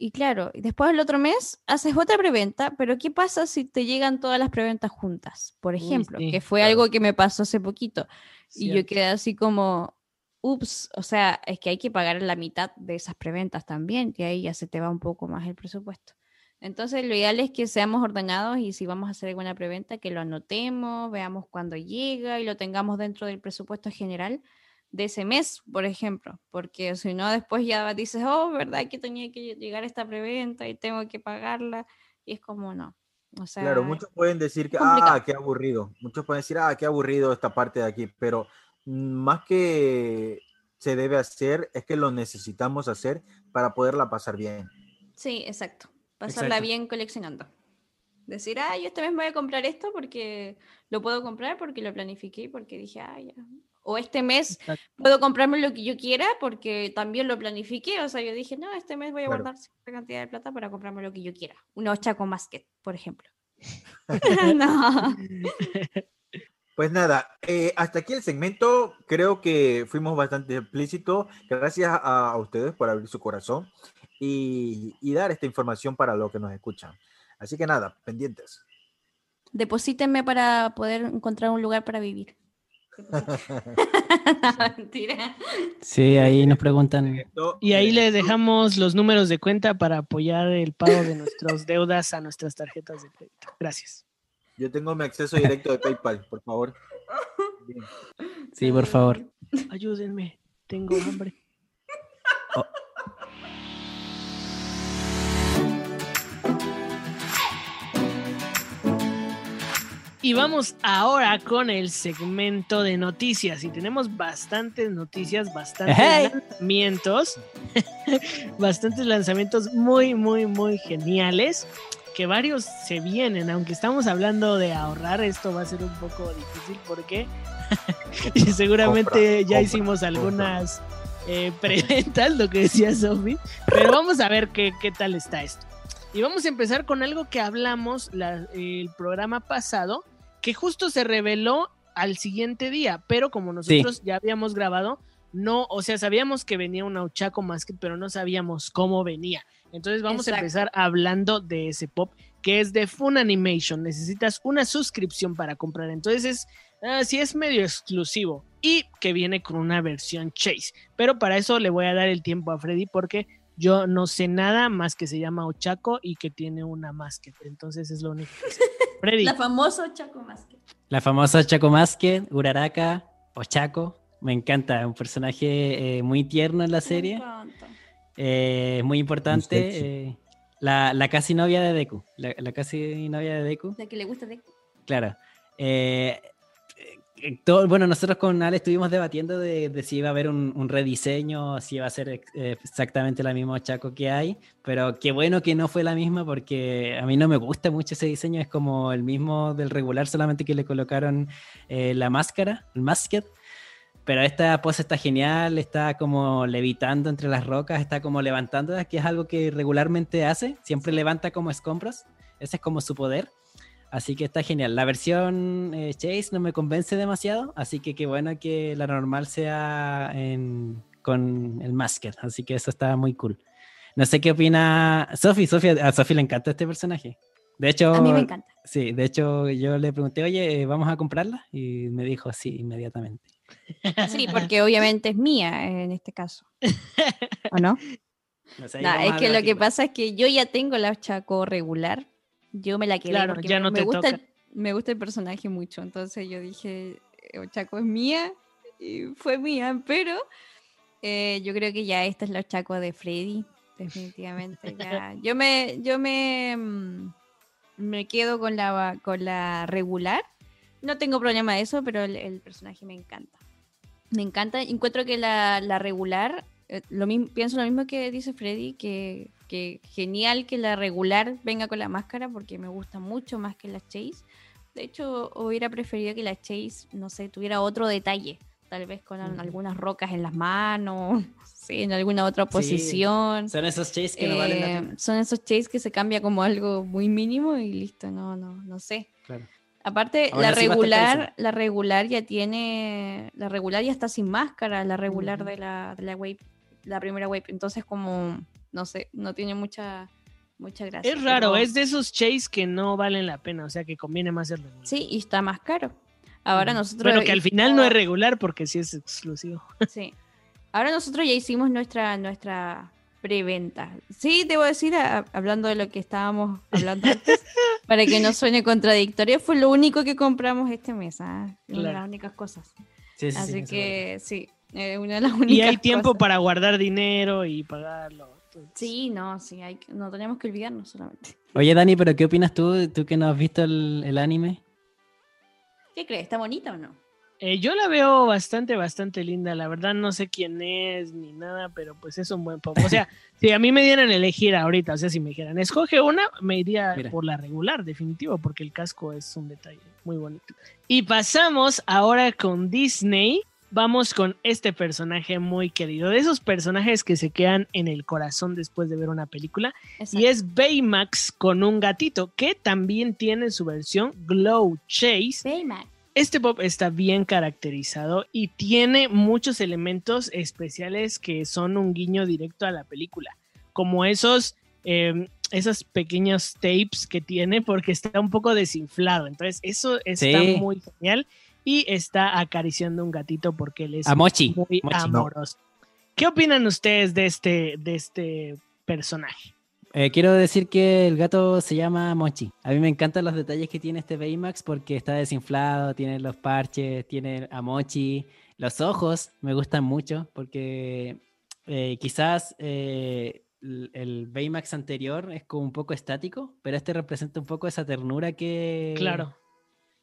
Y claro, y después el otro mes haces otra preventa, pero ¿qué pasa si te llegan todas las preventas juntas? Por ejemplo, sí, que fue claro. algo que me pasó hace poquito. Y yo quedé así como, ups, o sea, es que hay que pagar la mitad de esas preventas también, y ahí ya se te va un poco más el presupuesto. Entonces, lo ideal es que seamos ordenados y si vamos a hacer alguna preventa, que lo anotemos, veamos cuándo llega y lo tengamos dentro del presupuesto general de ese mes, por ejemplo, porque si no, después ya dices, oh, ¿verdad que tenía que llegar esta preventa y tengo que pagarla? Y es como no. O sea, Claro, muchos pueden decir que, complicado. ah, qué aburrido. Muchos pueden decir, ah, qué aburrido esta parte de aquí, pero más que se debe hacer, es que lo necesitamos hacer para poderla pasar bien. Sí, exacto. Pasarla Exacto. bien coleccionando. Decir, ah, yo este mes voy a comprar esto porque lo puedo comprar porque lo planifiqué porque dije, ah, ya. O este mes Exacto. puedo comprarme lo que yo quiera porque también lo planifiqué. O sea, yo dije, no, este mes voy a Claro. guardar cierta cantidad de plata para comprarme lo que yo quiera. Una Chaco Masket, por ejemplo. no. Pues nada, eh, hasta aquí el segmento. Creo que fuimos bastante explícitos. Gracias a, a ustedes por abrir su corazón y, y dar esta información para los que nos escuchan. Así que nada, pendientes. Deposítenme para poder encontrar un lugar para vivir. Mentira. Sí, ahí nos preguntan. Y ahí les dejamos los números de cuenta para apoyar el pago de nuestras deudas a nuestras tarjetas de crédito. Gracias. Yo tengo mi acceso directo de PayPal, por favor. Bien. Sí, por favor. Ayúdenme, tengo hambre. Y vamos ahora con el segmento de noticias. Y tenemos bastantes noticias, bastantes ¡Hey! lanzamientos. bastantes lanzamientos muy, muy, muy geniales. Que varios se vienen, aunque estamos hablando de ahorrar, esto va a ser un poco difícil porque y seguramente Compra, ya compra, hicimos algunas eh, preventas, lo que decía Sofi, pero vamos a ver qué, qué tal está esto. Y vamos a empezar con algo que hablamos la- el programa pasado, que justo se reveló al siguiente día, pero como nosotros ya habíamos grabado, no, o sea, sabíamos que venía una Ochako Masket, pero no sabíamos cómo venía. Entonces vamos Exacto. a empezar hablando de ese pop que es de Fun Animation. Necesitas una suscripción para comprar. Entonces es, ah, sí es medio exclusivo y que viene con una versión Chase. Pero para eso le voy a dar el tiempo a Freddy porque yo no sé nada más que se llama Ochako y que tiene una Masket. Entonces es lo único que sé. Freddy, La famosa Chaco Masket. La famosa Chaco Masque, Uraraka o Chaco. Me encanta, un personaje eh, muy tierno en la serie. eh, muy importante. eh, la, la casi novia de Deku. La, la casi novia de Deku. La que le gusta de Claro. Eh, todo- bueno, nosotros con Ale estuvimos debatiendo de, de si iba a haber un, un rediseño, si iba a ser eh, exactamente la misma Chaco que hay, pero qué bueno que no fue la misma porque a mí no me gusta mucho ese diseño, es como el mismo del regular, solamente que le colocaron eh, la máscara, el masket. Pero esta pose está genial, está como levitando entre las rocas, está como levantando, que es algo que regularmente hace, siempre levanta como escombros, ese es como su poder. Así que está genial. La versión eh, Chase no me convence demasiado, así que qué bueno que la normal sea en- con el Masker, así que eso está muy cool. No sé qué opina Sofi. Sofi, a Sofi le encanta este personaje. De hecho, A mí me encanta. sí, de hecho yo le pregunté, oye, ¿vamos a comprarla? Y me dijo sí, inmediatamente. Sí, porque obviamente es mía en este caso. ¿O no? O sea, ahí Nah, vamos es que lo que pasa es que yo ya tengo la Chaco regular. Yo me la quedé Claro, porque ya me, no me te gusta toca. el, me gusta el personaje mucho. Entonces yo dije, "Eh, Chaco es mía y fue mía, pero eh, yo creo que ya esta es la Chaco de Freddy, definitivamente. ya. Yo me, yo me, mm, me quedo con la, con la regular. No tengo problema de eso, pero el, el personaje me encanta. Me encanta. Encuentro que la, la regular, eh, lo mismo, pienso lo mismo que dice Freddy, que, que genial que la regular venga con la máscara porque me gusta mucho más que la Chase. De hecho, hubiera preferido que la Chase, no sé, tuviera otro detalle. Tal vez con algunas rocas en las manos, sí, en alguna otra Sí. posición. Son esos chase que no valen la Eh, pena. son esos chase que se cambia como algo muy mínimo y listo, no, no, no sé. Claro. Aparte, la regular, la regular ya tiene, la regular ya está sin máscara, la regular de la, de la wave, la primera wave, entonces como, no sé, no tiene mucha, mucha gracia. Es raro, pero- es de esos chase que no valen la pena, o sea que conviene más el regular. Sí, y está más caro. Ahora nosotros... Bueno, que al final no es regular porque sí es exclusivo. Sí. Ahora nosotros ya hicimos nuestra, nuestra preventa. Sí, debo decir, a- hablando de lo que estábamos hablando antes, para que no suene contradictorio, fue lo único que compramos este mes. ¿ah? Una de las únicas cosas. Sí, sí, sí, Así que sí, eh, una de las únicas Y hay tiempo cosas. para guardar dinero y pagarlo. Sí, no, sí, hay, no tenemos que olvidarnos solamente. Oye, Dani, pero ¿qué opinas tú? ¿Tú que no has visto el, el anime? ¿Qué crees? ¿Está bonita o no? Eh, yo la veo bastante, bastante linda. La verdad no sé quién es ni nada, pero pues es un buen pop. O sea, si a mí me dieran a elegir ahorita, o sea, si me dijeran, escoge una, me iría Mira. por la regular, definitivo, porque el casco es un detalle muy bonito. Y pasamos ahora con Disney. Vamos con este personaje muy querido, de esos personajes que se quedan en el corazón después de ver una película. Y es Baymax con un gatito que también tiene su versión Glow Chase. Baymax. Este pop está bien caracterizado y tiene muchos elementos especiales que son un guiño directo a la película, como esos, eh, esos pequeños tapes que tiene porque está un poco desinflado. Entonces eso está Sí. muy genial y está acariciando un gatito porque él es A Mochi. muy Mochi. amoroso. ¿Qué opinan ustedes de este, de este personaje? Eh, quiero decir que el gato se llama Mochi. A mí me encantan los detalles que tiene este Baymax porque está desinflado, tiene los parches, tiene a Mochi. Los ojos me gustan mucho porque eh, quizás eh, el, el Baymax anterior es como un poco estático, pero este representa un poco esa ternura que, Claro.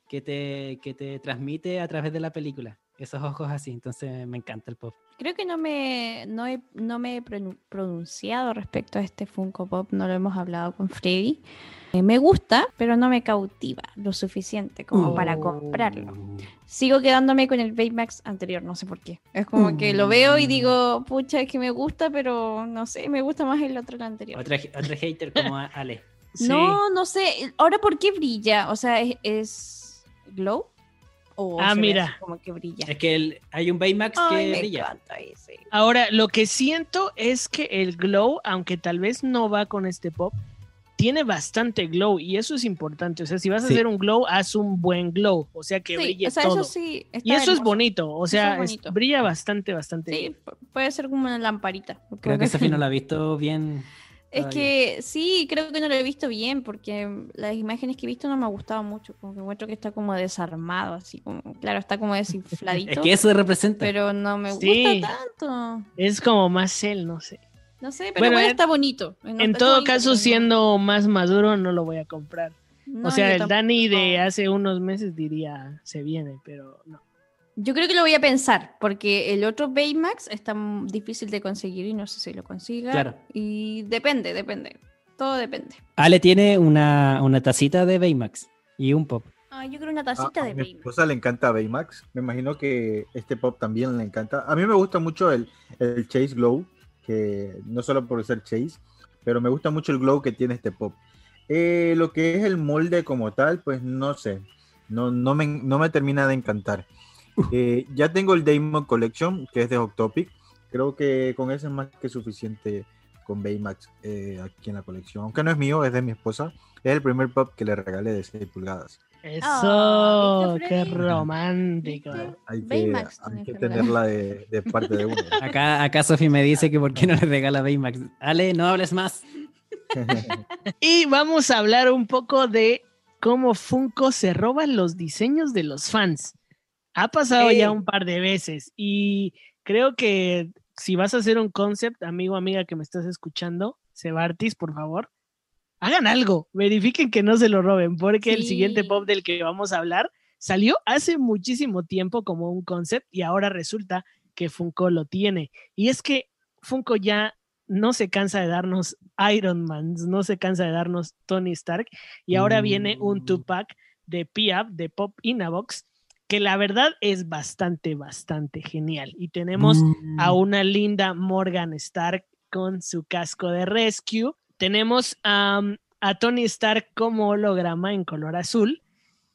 Que, te, que te transmite a través de la película. Esos ojos así, entonces me encanta el pop. Creo que no me, no he, no me he pronunciado respecto a este Funko Pop, no lo hemos hablado con Freddy. Eh, me gusta, pero no me cautiva lo suficiente como para comprarlo. Uh. Sigo quedándome con el Baymax anterior, no sé por qué. Es como que lo veo y digo, pucha, es que me gusta, pero no sé, me gusta más el otro, el anterior. Otra, otro hater como Ale. Sí. No, no sé. Ahora, ¿por qué brilla? O sea, ¿es, es glow? ¿O Ah, mira. como que brilla. Es que el- hay un Baymax Ay, que me brilla. encanta ese. Ahora, lo que siento es que el glow, aunque tal vez no va con este pop, tiene bastante glow y eso es importante. O sea, si vas a Sí. hacer un glow, haz un buen glow, o sea, que Sí, brille o sea, todo. eso sí. y eso es bonito, o sea, es es- bonito. brilla bastante, bastante. Sí, bien. puede ser como una lamparita. Creo que Sofi no lo ha visto bien. Es que sí, creo que no lo he visto bien porque las imágenes que he visto no me ha gustado mucho. Como que encuentro que está como desarmado, así como, claro, está como desinfladito. Es que eso representa. pero no me Sí. gusta tanto. Es como más él, no sé. No sé, pero Bueno, está bonito. No, en está todo bonito, caso, siendo más maduro, no lo voy a comprar. no, o sea, el Dani de hace unos meses diría, se viene, pero no. Yo creo que lo voy a pensar, porque el otro Baymax está difícil de conseguir y no sé si lo consiga. Claro. Y depende, depende. Todo depende. Ale tiene una, una tacita de Baymax y un pop. Ah, yo creo una A, tacita a de mi Baymax. esposa le encanta Baymax. Me imagino que este pop también le encanta. A mí me gusta mucho el, el Chase Glow, que no solo por ser Chase, pero me gusta mucho el glow que tiene este pop. Eh, lo que es el molde como tal, pues no sé. No, no, me, no me termina de encantar. Eh, ya tengo el Damon Collection, que es de Hot Topic. Creo que con ese es más que suficiente con Baymax eh, aquí en la colección. Aunque no es mío, es de mi esposa. Es el primer pop que le regalé de 6 pulgadas. Eso, ¿viste, qué romántico. Hay que, Baymax hay que tenerla de, de parte de uno. Acá, acá Sofi me dice que por qué no le regala Baymax. Ale, no hables más. Y vamos a hablar un poco de cómo Funko se roba los diseños de los fans. Ha pasado ya un par de veces y creo que si vas a hacer un concept, amigo, amiga que me estás escuchando, Sebartis, por favor, hagan algo, verifiquen que no se lo roben, porque el siguiente pop del que vamos a hablar salió hace muchísimo tiempo como un concept y ahora resulta que Funko lo tiene. Y es que Funko ya no se cansa de darnos Iron Man, no se cansa de darnos Tony Stark y ahora viene un Mm. two-pack de P-Up, de Pop Inabox, que la verdad es bastante, bastante genial. Y tenemos Mm. a una linda Morgan Stark con su casco de rescue. Tenemos am, a Tony Stark como holograma en color azul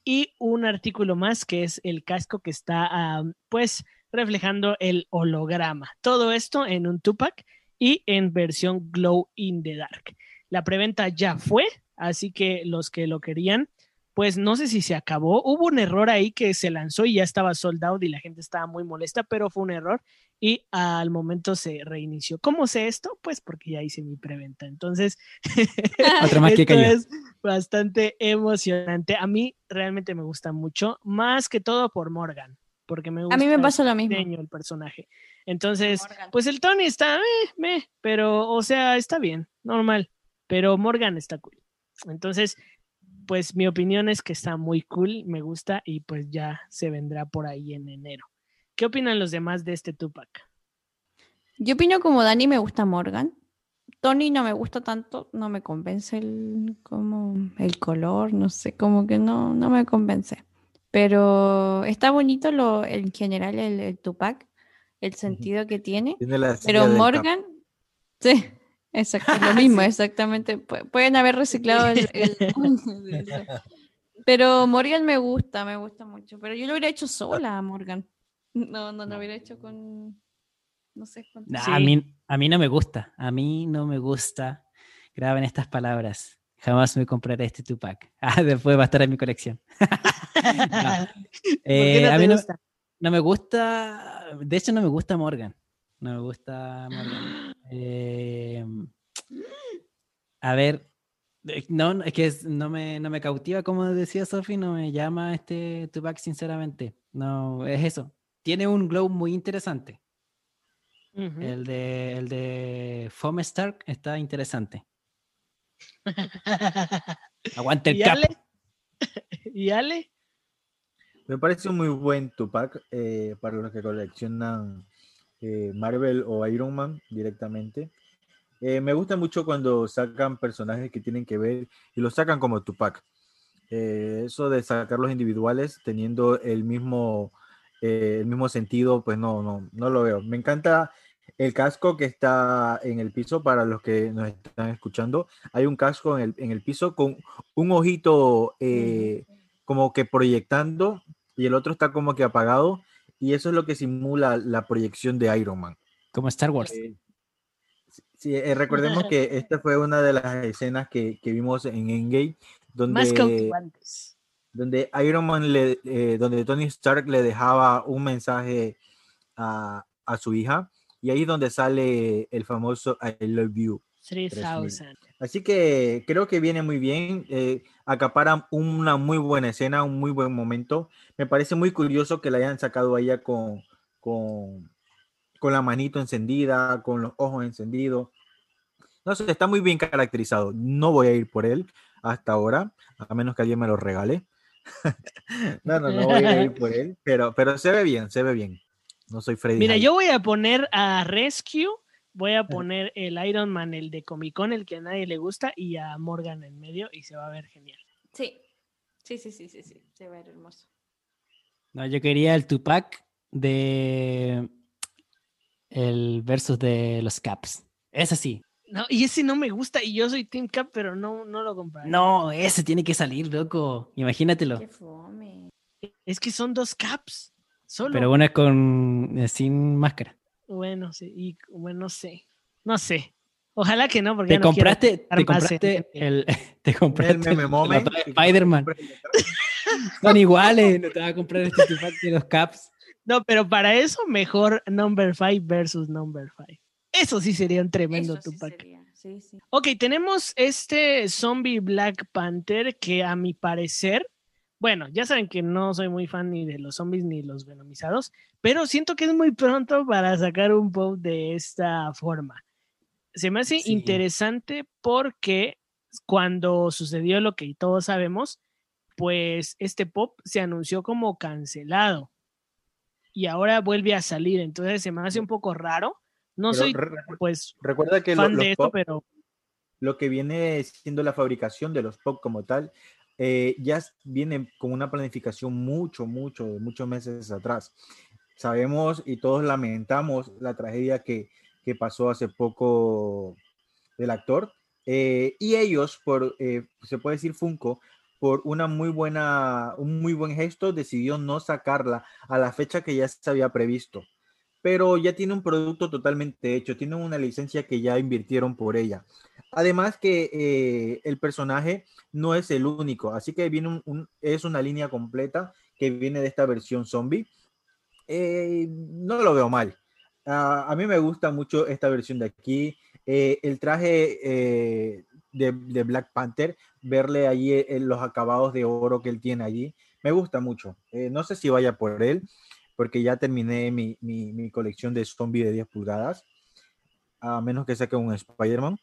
y un artículo más que es el casco que está am, pues reflejando el holograma. Todo esto en un Tupac y en versión Glow in the Dark. La preventa ya fue, así que los que lo querían, pues no sé si se acabó. Hubo un error ahí que se lanzó y ya estaba sold out y la gente estaba muy molesta, pero fue un error y al momento se reinició. ¿Cómo sé esto? Pues porque ya hice mi preventa. Entonces, Otro más que esto es bastante emocionante. A mí realmente me gusta mucho, más que todo por Morgan, porque me gusta A mí me el pasa lo mismo. el personaje. Entonces, Morgan. pues el Tony está, meh, meh, pero, o sea, está bien, normal, pero Morgan está cool. Entonces, pues mi opinión es que está muy cool, me gusta y pues ya se vendrá por ahí en enero. ¿Qué opinan los demás de este Tupac? Yo opino como Dani, me gusta Morgan. Tony no me gusta tanto, no me convence el, como el color, no sé, como que no, no me convence. Pero está bonito lo, en general el, el Tupac, el sentido que tiene. Tiene la silla Pero. Morgan, sí, exacto, lo mismo, exactamente. Pu- Pueden haber reciclado el. Pero Morgan me gusta, me gusta mucho. Pero yo lo hubiera hecho sola, Morgan. No, no lo hubiera hecho con, no sé, con... Nah, Sí. a, mí, a mí no me gusta. A mí no me gusta. Graben estas palabras. Jamás me compraré este Tupac. Ah, después va a estar en mi colección. No. ¿Por qué Eh, no a mí no, no me gusta. De hecho, no me gusta Morgan. No me gusta Morgan. Eh, a ver. No, es que es- no, me, no me cautiva, como decía Sofi, no me llama este Tupac, sinceramente. No, es eso. Tiene un glow muy interesante. El de, el de Foam Stark está interesante. Aguante el ¿Y cap. Ale? ¿Y Ale? Me parece un muy buen Tupac eh, para los que coleccionan eh, Marvel o Iron Man directamente. Eh, me gusta mucho cuando sacan personajes que tienen que ver y los sacan como Tupac. Eh, eso de sacarlos individuales teniendo el mismo, eh, el mismo sentido, pues no, no, no lo veo. Me encanta el casco que está en el piso para los que nos están escuchando. Hay un casco en el, en el piso con un ojito eh, como que proyectando y el otro está como que apagado y eso es lo que simula la proyección de Iron Man. Como Star Wars. Eh, sí, eh, recordemos que esta fue una de las escenas que, que vimos en Endgame donde Más cautivantes. donde Iron Man le, eh, donde Tony Stark le dejaba un mensaje a, a su hija y ahí es donde sale el famoso I love you. 3000. Así que creo que viene muy bien, eh, acapara una muy buena escena, un muy buen momento. Me parece muy curioso que la hayan sacado a ella con, con, con la manito encendida, con los ojos encendidos. No sé, está muy bien caracterizado. No voy a ir por él hasta ahora, a menos que alguien me lo regale. no, no, no voy a ir por él, pero, pero se ve bien, se ve bien. No soy Freddy. Mira, yo voy a poner a Rescue, voy a poner el Iron Man, el de Comic Con, el que a nadie le gusta, y a Morgan en medio, y se va a ver genial. Sí, sí, sí, sí, sí, sí, se va a ver hermoso. No, yo quería el Tupac de el versus de los Caps. Ese sí. No, y ese no me gusta, y yo soy Team Cap, pero no, no lo compraré. No, ese tiene que salir, loco. Imagínatelo. Qué fome. Es que son dos Caps, solo. Pero uno es con eh, sin máscara. Bueno, sí, y bueno, no sé, no sé. Ojalá que no, porque Te ya no compraste, te compraste en- el, te compraste El el- Spider-Man. Son iguales, no te vas a comprar este Tupac de los Caps. No, pero para eso mejor Number 5 versus Number 5. Eso sí sería un tremendo Eso sí Tupac. sería, sí, sí. Ok, tenemos este zombie Black Panther que a mi parecer, bueno, ya saben que no soy muy fan ni de los zombies ni los venomizados, pero siento que es muy pronto para sacar un pop de esta forma. Se me hace Sí. interesante porque cuando sucedió lo que todos sabemos, pues este pop se anunció como cancelado y ahora vuelve a salir, entonces se me hace un poco raro. No Pero soy pues Recuerda que lo- fan los de esto, pop- pero lo que viene siendo la fabricación de los pop como tal, eh, ya viene con una planificación mucho, mucho, de muchos meses atrás. Sabemos y todos lamentamos la tragedia que, que pasó hace poco del actor. eh, y ellos, por, eh, se puede decir Funko, por una muy buena, un muy buen gesto, decidió no sacarla a la fecha que ya se había previsto. Pero ya tiene un producto totalmente hecho, tiene una licencia que ya invirtieron por ella. Además que eh, el personaje no es el único, así que viene es una línea completa que viene de esta versión zombie. Eh, no lo veo mal. Ah, a mí me gusta mucho esta versión de aquí. Eh, el traje de, Black Panther, verle allí los acabados de oro que él tiene allí, me gusta mucho. No sé si vaya por él, porque ya terminé mi, mi- mi colección de zombie de 10 pulgadas, a menos que saque un Spider-Man,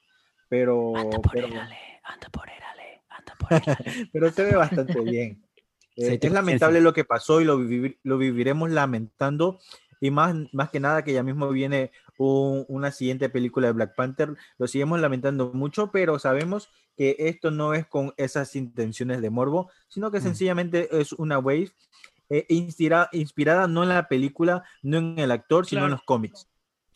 pero, Anda por pero, él, Ale, anda por él, Ale, anda por él. Ale. pero se ve bastante bien. Eh, es lamentable lo que pasó y lo, vivi- lo viviremos lamentando. Y más, más que nada que ya mismo viene un- una siguiente película de Black Panther. Lo seguimos lamentando mucho, pero sabemos que esto no es con esas intenciones de morbo, sino que Mm. sencillamente es una wave eh, inspira- inspirada no en la película, no en el actor, sino en los cómics.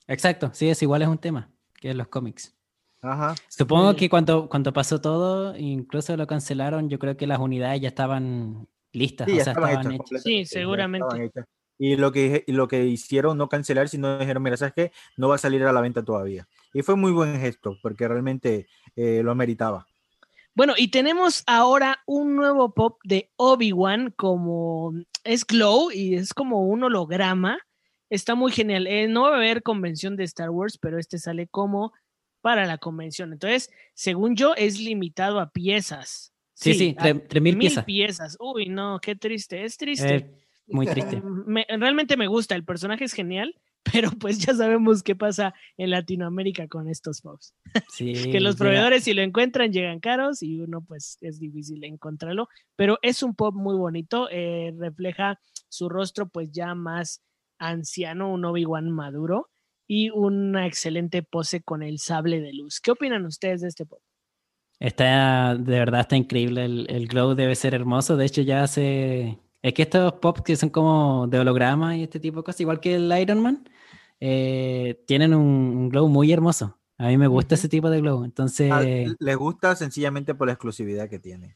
Exacto, sí, es igual, es un tema, que es los cómics. Ajá. Supongo Sí. que cuando, cuando pasó todo, incluso lo cancelaron, yo creo que las unidades ya estaban listas, Sí, o ya sea, estaban estaban hechas Sí, seguramente. Y lo que, y lo que hicieron, no cancelar, sino dijeron, mira, ¿sabes qué? No va a salir a la venta todavía. Y fue muy buen gesto, porque realmente eh, lo meritaba. Bueno, y tenemos ahora un nuevo pop de Obi-Wan como es Glow y es como un holograma. Está muy genial. Eh, no va a haber convención de Star Wars, pero este sale como para la convención. Entonces, según yo, es limitado a piezas. Sí, sí, tres mil piezas. piezas. Uy, no, qué triste. Es triste. Eh, muy triste. Me- realmente me gusta, el personaje es genial, pero pues ya sabemos qué pasa en Latinoamérica con estos pops. Sí, que los proveedores si lo encuentran llegan caros y uno pues es difícil encontrarlo, pero es un pop muy bonito, eh, refleja su rostro pues ya más anciano, un Obi-Wan maduro y una excelente pose con el sable de luz. ¿Qué opinan ustedes de este pop? Está, de verdad está increíble, el, el glow debe ser hermoso, de hecho ya hace... Es que estos pops que son como de holograma y este tipo de cosas, igual que el Iron Man, eh, tienen un, un glow muy hermoso. A mí me gusta ese tipo de glow, entonces... Ah, les gusta sencillamente por la exclusividad que tiene.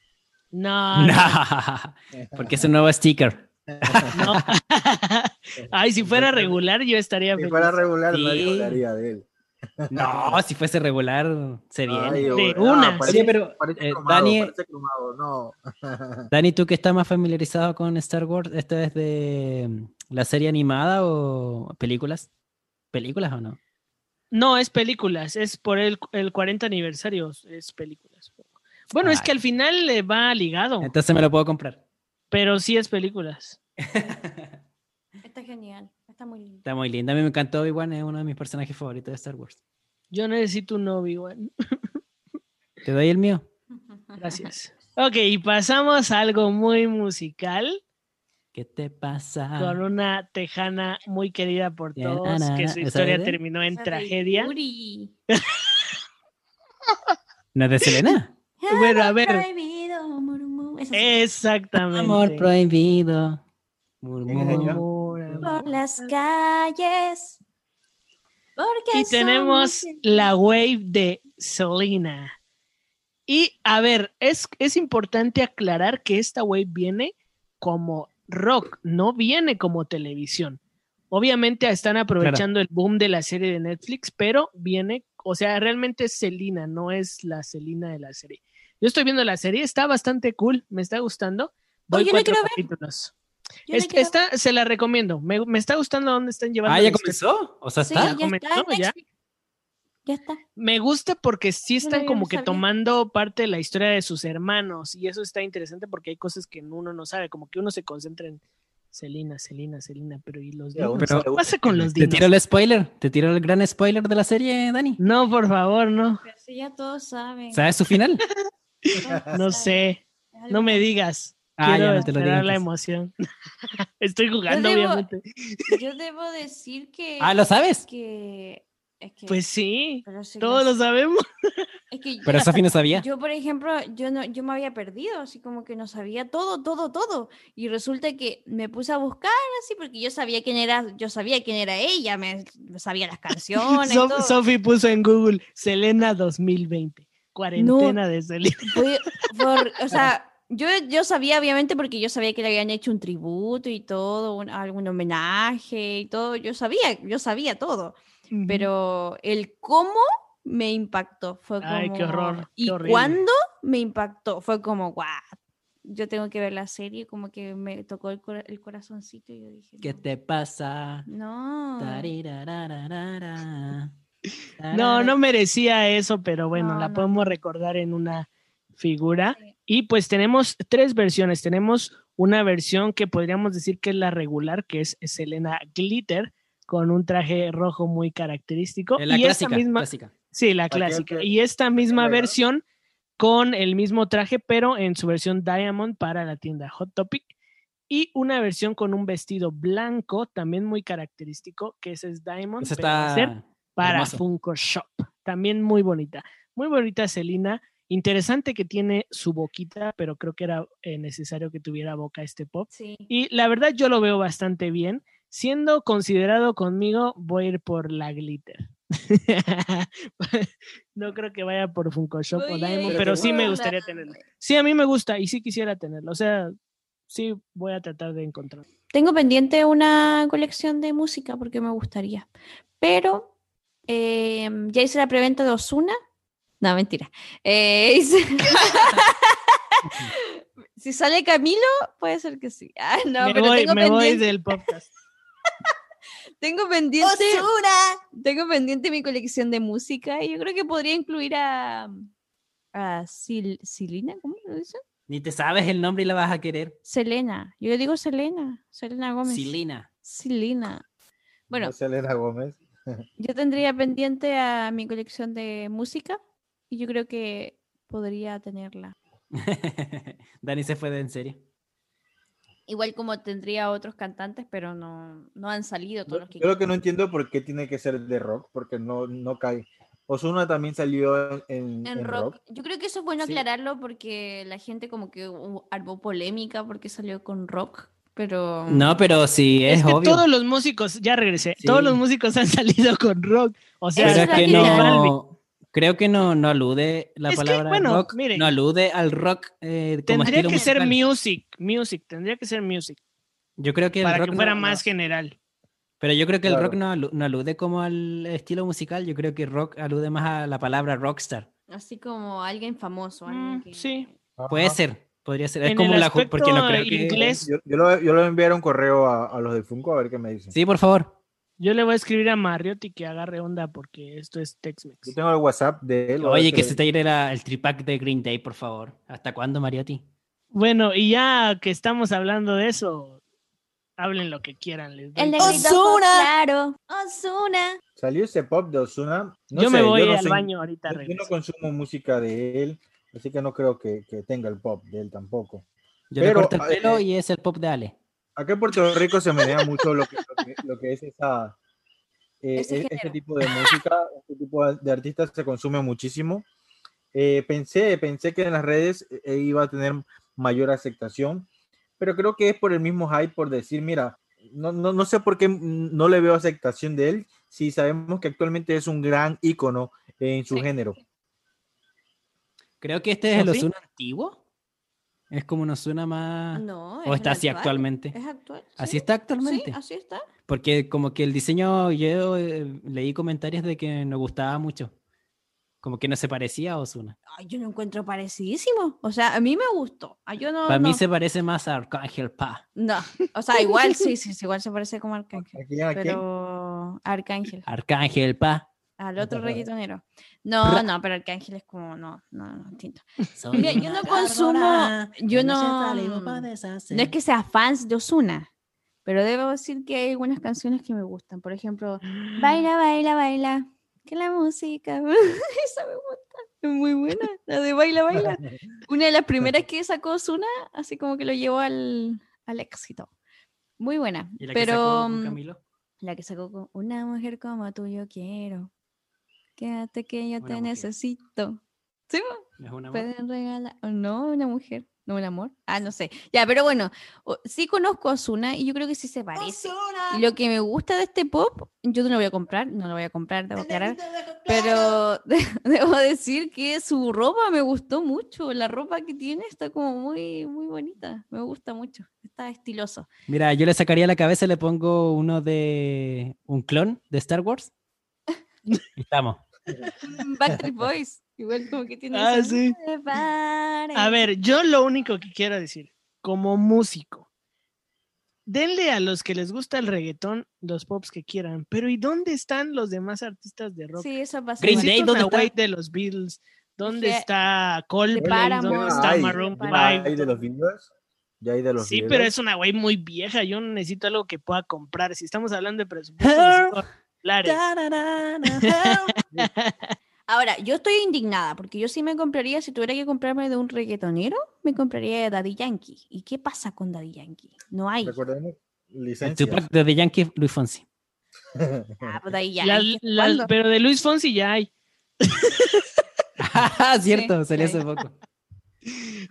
No, no, porque es un nuevo sticker. No. Ay, si fuera regular yo estaría Si feliz. fuera regular, nadie Sí. hablaría de él. No, si fuese regular, se viene. Ay, De güey, una. parece- Oye, pero parece eh, cromado, Dani, parece cromado, no. Dani, tú que estás más familiarizado con Star Wars, ¿esto es de la serie animada o películas? ¿Películas o no? No, es películas, es por el, el 40 aniversario, es películas. Bueno, es Ay. que al final le va ligado, Entonces me lo puedo comprar. Pero sí es películas. Está genial, está muy lindo. Está muy linda. A mí me encantó Obi-Wan, es uno de mis personajes favoritos de Star Wars. Yo necesito un Obi-Wan. ¿Te doy el mío? Gracias. Ok, y pasamos a algo muy musical ¿Qué te pasa? con una tejana muy querida por todos, que su ¿esa historia terminó en tragedia. ¿No es de Selena? Bueno, a ver. Sí. Exactamente. Amor prohibido. Amor, Por las calles. Porque Y tenemos somos- la wave de Selena. Y a ver, es, es importante aclarar que esta wave viene como rock, no viene como televisión. Obviamente están aprovechando el boom de la serie de Netflix, pero viene O sea, realmente es Selina, no es la Selina de la serie. Yo estoy viendo la serie, está bastante cool, me está gustando. Voy yo cuatro capítulos. Yo la Es- quiero está, se la recomiendo. Me, me está gustando dónde están llevando. Ah, ¿ya comenzó? O sea, Sí, está. ya comenzó, está en ya. Netflix. Ya está. Me gusta porque sí no- están como no que sabía. tomando parte de la historia de sus hermanos y eso está interesante porque hay cosas que uno no sabe, como que uno se concentra en Selina, Selina, Selina, pero ¿y los dinos? Pero- ¿Qué pasa con los ¿Te dinos? tiro el spoiler? ¿Te tiro el gran spoiler de la serie, Dani? No, por favor, no. Pero si ya todos saben. ¿Sabes su final? No sé. No me digas. Ah, Quiero ya no te lo esperar digo. la emoción. Estoy jugando, debo- obviamente. Yo debo decir que. Ah, ¿lo sabes? Que. Es que Pues sí, todos lo sabemos. Es que Pero yo- Sofi no sabía. Yo, por ejemplo, yo no, yo me había perdido, así como que no sabía todo, todo, todo. Y resulta que me puse a buscar así, porque yo sabía quién era, yo sabía quién era ella, me, sabía las canciones. Sofi puso en Google Selena 2020. Cuarentena de Selena. Fue- por- o sea, yo, yo sabía, obviamente, porque yo sabía que le habían hecho un tributo y todo, un, algún homenaje y todo. Yo sabía, yo sabía todo. Pero el cómo me impactó. Fue como. Ay, qué horror, qué Y horrible. cuándo me impactó. Fue como, guau. Yo tengo que ver la serie, como que me tocó el, cora- el corazoncito y yo dije. ¿Qué no, te pasa? No. No, no merecía eso, pero bueno, No, la no, podemos recordar en una figura. Y pues tenemos tres versiones. Tenemos una versión que podríamos decir que es la regular, que es Selena Glitter, con un traje rojo muy característico. La y clásica, esta misma, clásica. sí, la clásica. Y esta misma versión con el mismo traje, pero en su versión Diamond para la tienda Hot Topic. Y una versión con un vestido blanco, también muy característico, que ese es Diamond. Ese está para hermoso. Funko Shop. También muy bonita. Muy bonita Celina. Interesante que tiene su boquita, pero creo que era eh, necesario que tuviera boca este pop. Sí. Y la verdad yo lo veo bastante bien. Siendo considerado conmigo, voy a ir por la glitter. no creo que vaya por Funko Shop o Voy a Diamond, ir pero sí me gustaría tenerlo. Sí, a mí me gusta y sí quisiera tenerlo. O sea, sí voy a tratar de encontrarlo. Tengo pendiente una colección de música porque me gustaría. Pero eh, ya hice la preventa de Osuna. No, mentira. Eh, hice- si sale Camilo, puede ser que sí. Ah, no, me pero voy, tengo me voy del podcast. tengo pendiente. Tengo pendiente mi colección de música y yo creo que podría incluir a. a Sil- Silina, ¿cómo lo dicen? Ni te sabes el nombre y la vas a querer. Selena. Yo le digo Selena. Selena Gómez. Silina. Silina. Bueno, No sé, Elena Gómez. Yo tendría pendiente a mi colección de música y yo creo que podría tenerla. Dani se fue de en serio. Igual como tendría otros cantantes, pero no, no han salido todos Yo, los que yo lo que no entiendo por qué tiene que ser de rock, porque no, no cae. Osuna también salió en, en en rock. Yo creo que eso es bueno Sí. aclararlo porque la gente como que hubo- armó polémica porque salió con rock, pero No, pero sí, es, Es, que obvio. todos los músicos, ya regresé, todos los músicos han salido con rock. O sea, Pero es que no. Creo que no, no alude la Es que, palabra bueno, rock. mire. no alude al rock eh, como Tendría que ser musical. music, music, tendría que ser music, Yo creo que el para rock que fuera no- más general. Pero yo creo que el rock no, alu- no alude como al estilo musical. Yo creo que rock alude más a la palabra rockstar. así como alguien famoso. alguien Mm, que- sí. Puede Ajá. ser, podría ser. Es En como el la porque no creo que inglés- Yo, yo, lo, yo lo enviaré un correo a, a los de Funko a ver qué me dicen. Sí, por favor. Yo le voy a escribir a Mariotti que agarre onda porque esto es Yo Tex-Mex. tengo el WhatsApp de él. Oye, que se te irá la- el tripack de Green Day, por favor. ¿Hasta cuándo, Mariotti? Bueno, y ya que estamos hablando de eso, hablen lo que quieran. Les doy El ojos claro. Osuna. Salió ese pop de Osuna. No yo sé, me voy no al soy- baño ahorita. yo- yo no consumo música de él, así que no creo que, que tenga el pop de él tampoco. Yo Pero, le corto el pelo eh, y es el pop de Ale. Acá en Puerto Rico se menea mucho lo que, lo que, lo que es esa, eh, Ese e- este tipo de música, este tipo de artistas se consume muchísimo. Eh, pensé, pensé que en las redes eh, iba a tener mayor aceptación, pero creo que es por el mismo hype, por decir, mira, no, no, no sé por qué no le veo aceptación de él, si sabemos que actualmente es un gran ícono en su Sí. género. Creo que este es el. Ozuna antiguo. Es como una Ozuna más... No, ¿O es está el así actual. actualmente? Es actual. ¿Así sí. está Sí, actualmente? así está. Porque como que el diseño, yo eh, leí comentarios de que no gustaba mucho. Como que no se parecía a Osuna. Ay, yo lo encuentro parecidísimo. O sea, a mí me gustó. Ah, yo no, Para mí no. se parece más a Arcángel Pa. No, o sea, igual sí, sí, sí, igual se parece como Arcángel. ¿A quién, a quién? Pero Arcángel, Arcángel Pa. al otro reggaetonero. No, no, pero Arcángel es como, no, no, no, distinto. Mira, yo no consumo- yo no- No es que sea fans de Osuna, pero debo decir que hay algunas canciones que me gustan. Por ejemplo, Baila, baila, baila. Que la música. Esa me gusta. Es muy buena. La de Baila, baila. Una de las primeras que sacó Osuna, así como que lo llevó al, al éxito. Muy buena. ¿Y la que Pero sacó con mm, Camilo? la que sacó con Una mujer como tú yo quiero. Quédate que yo Una te mujer. necesito. ¿Sí? ¿Es una Pueden regalar. ¿O no? Una mujer. No, un amor. Ah, no sé. Ya, pero bueno, sí conozco a Osuna y yo creo que sí se parece. Y lo que me gusta de este pop, yo no lo voy a comprar, no lo voy a comprar, debo aclarar. Pero de- debo decir que su ropa me gustó mucho. La ropa que tiene está como muy, muy bonita. Me gusta mucho. Está estiloso. Mira, yo le sacaría la cabeza y le pongo uno de un clon de Star Wars. Estamos. Backstreet Boys. Igual como que tiene. Ah, sí. A ver, yo lo único que quiero decir, como músico, denle a los que les gusta el reggaetón los pops que quieran, pero ¿y dónde están los demás artistas de rock? Sí, eso pasa. Green. Day, ¿dónde está? White de los Beatles? ¿Dónde está Coldplay? ¿Dónde está hay, Maroon de ya 5? hay de los Beatles. Ya hay de los Sí, Beatles. pero es una güey muy vieja. Yo necesito algo que pueda comprar. Si estamos hablando de presupuestos, Ahora, yo estoy indignada porque yo sí me compraría, si tuviera que comprarme de un reggaetonero, me compraría de Daddy Yankee. ¿Y qué pasa con Daddy Yankee? No hay. Recordemos, El licencia. The Yankee, Luis Fonsi. Ah, pues Daddy Yankee. pero de Luis Fonsi ya hay. Cierto, salió sí. hace poco.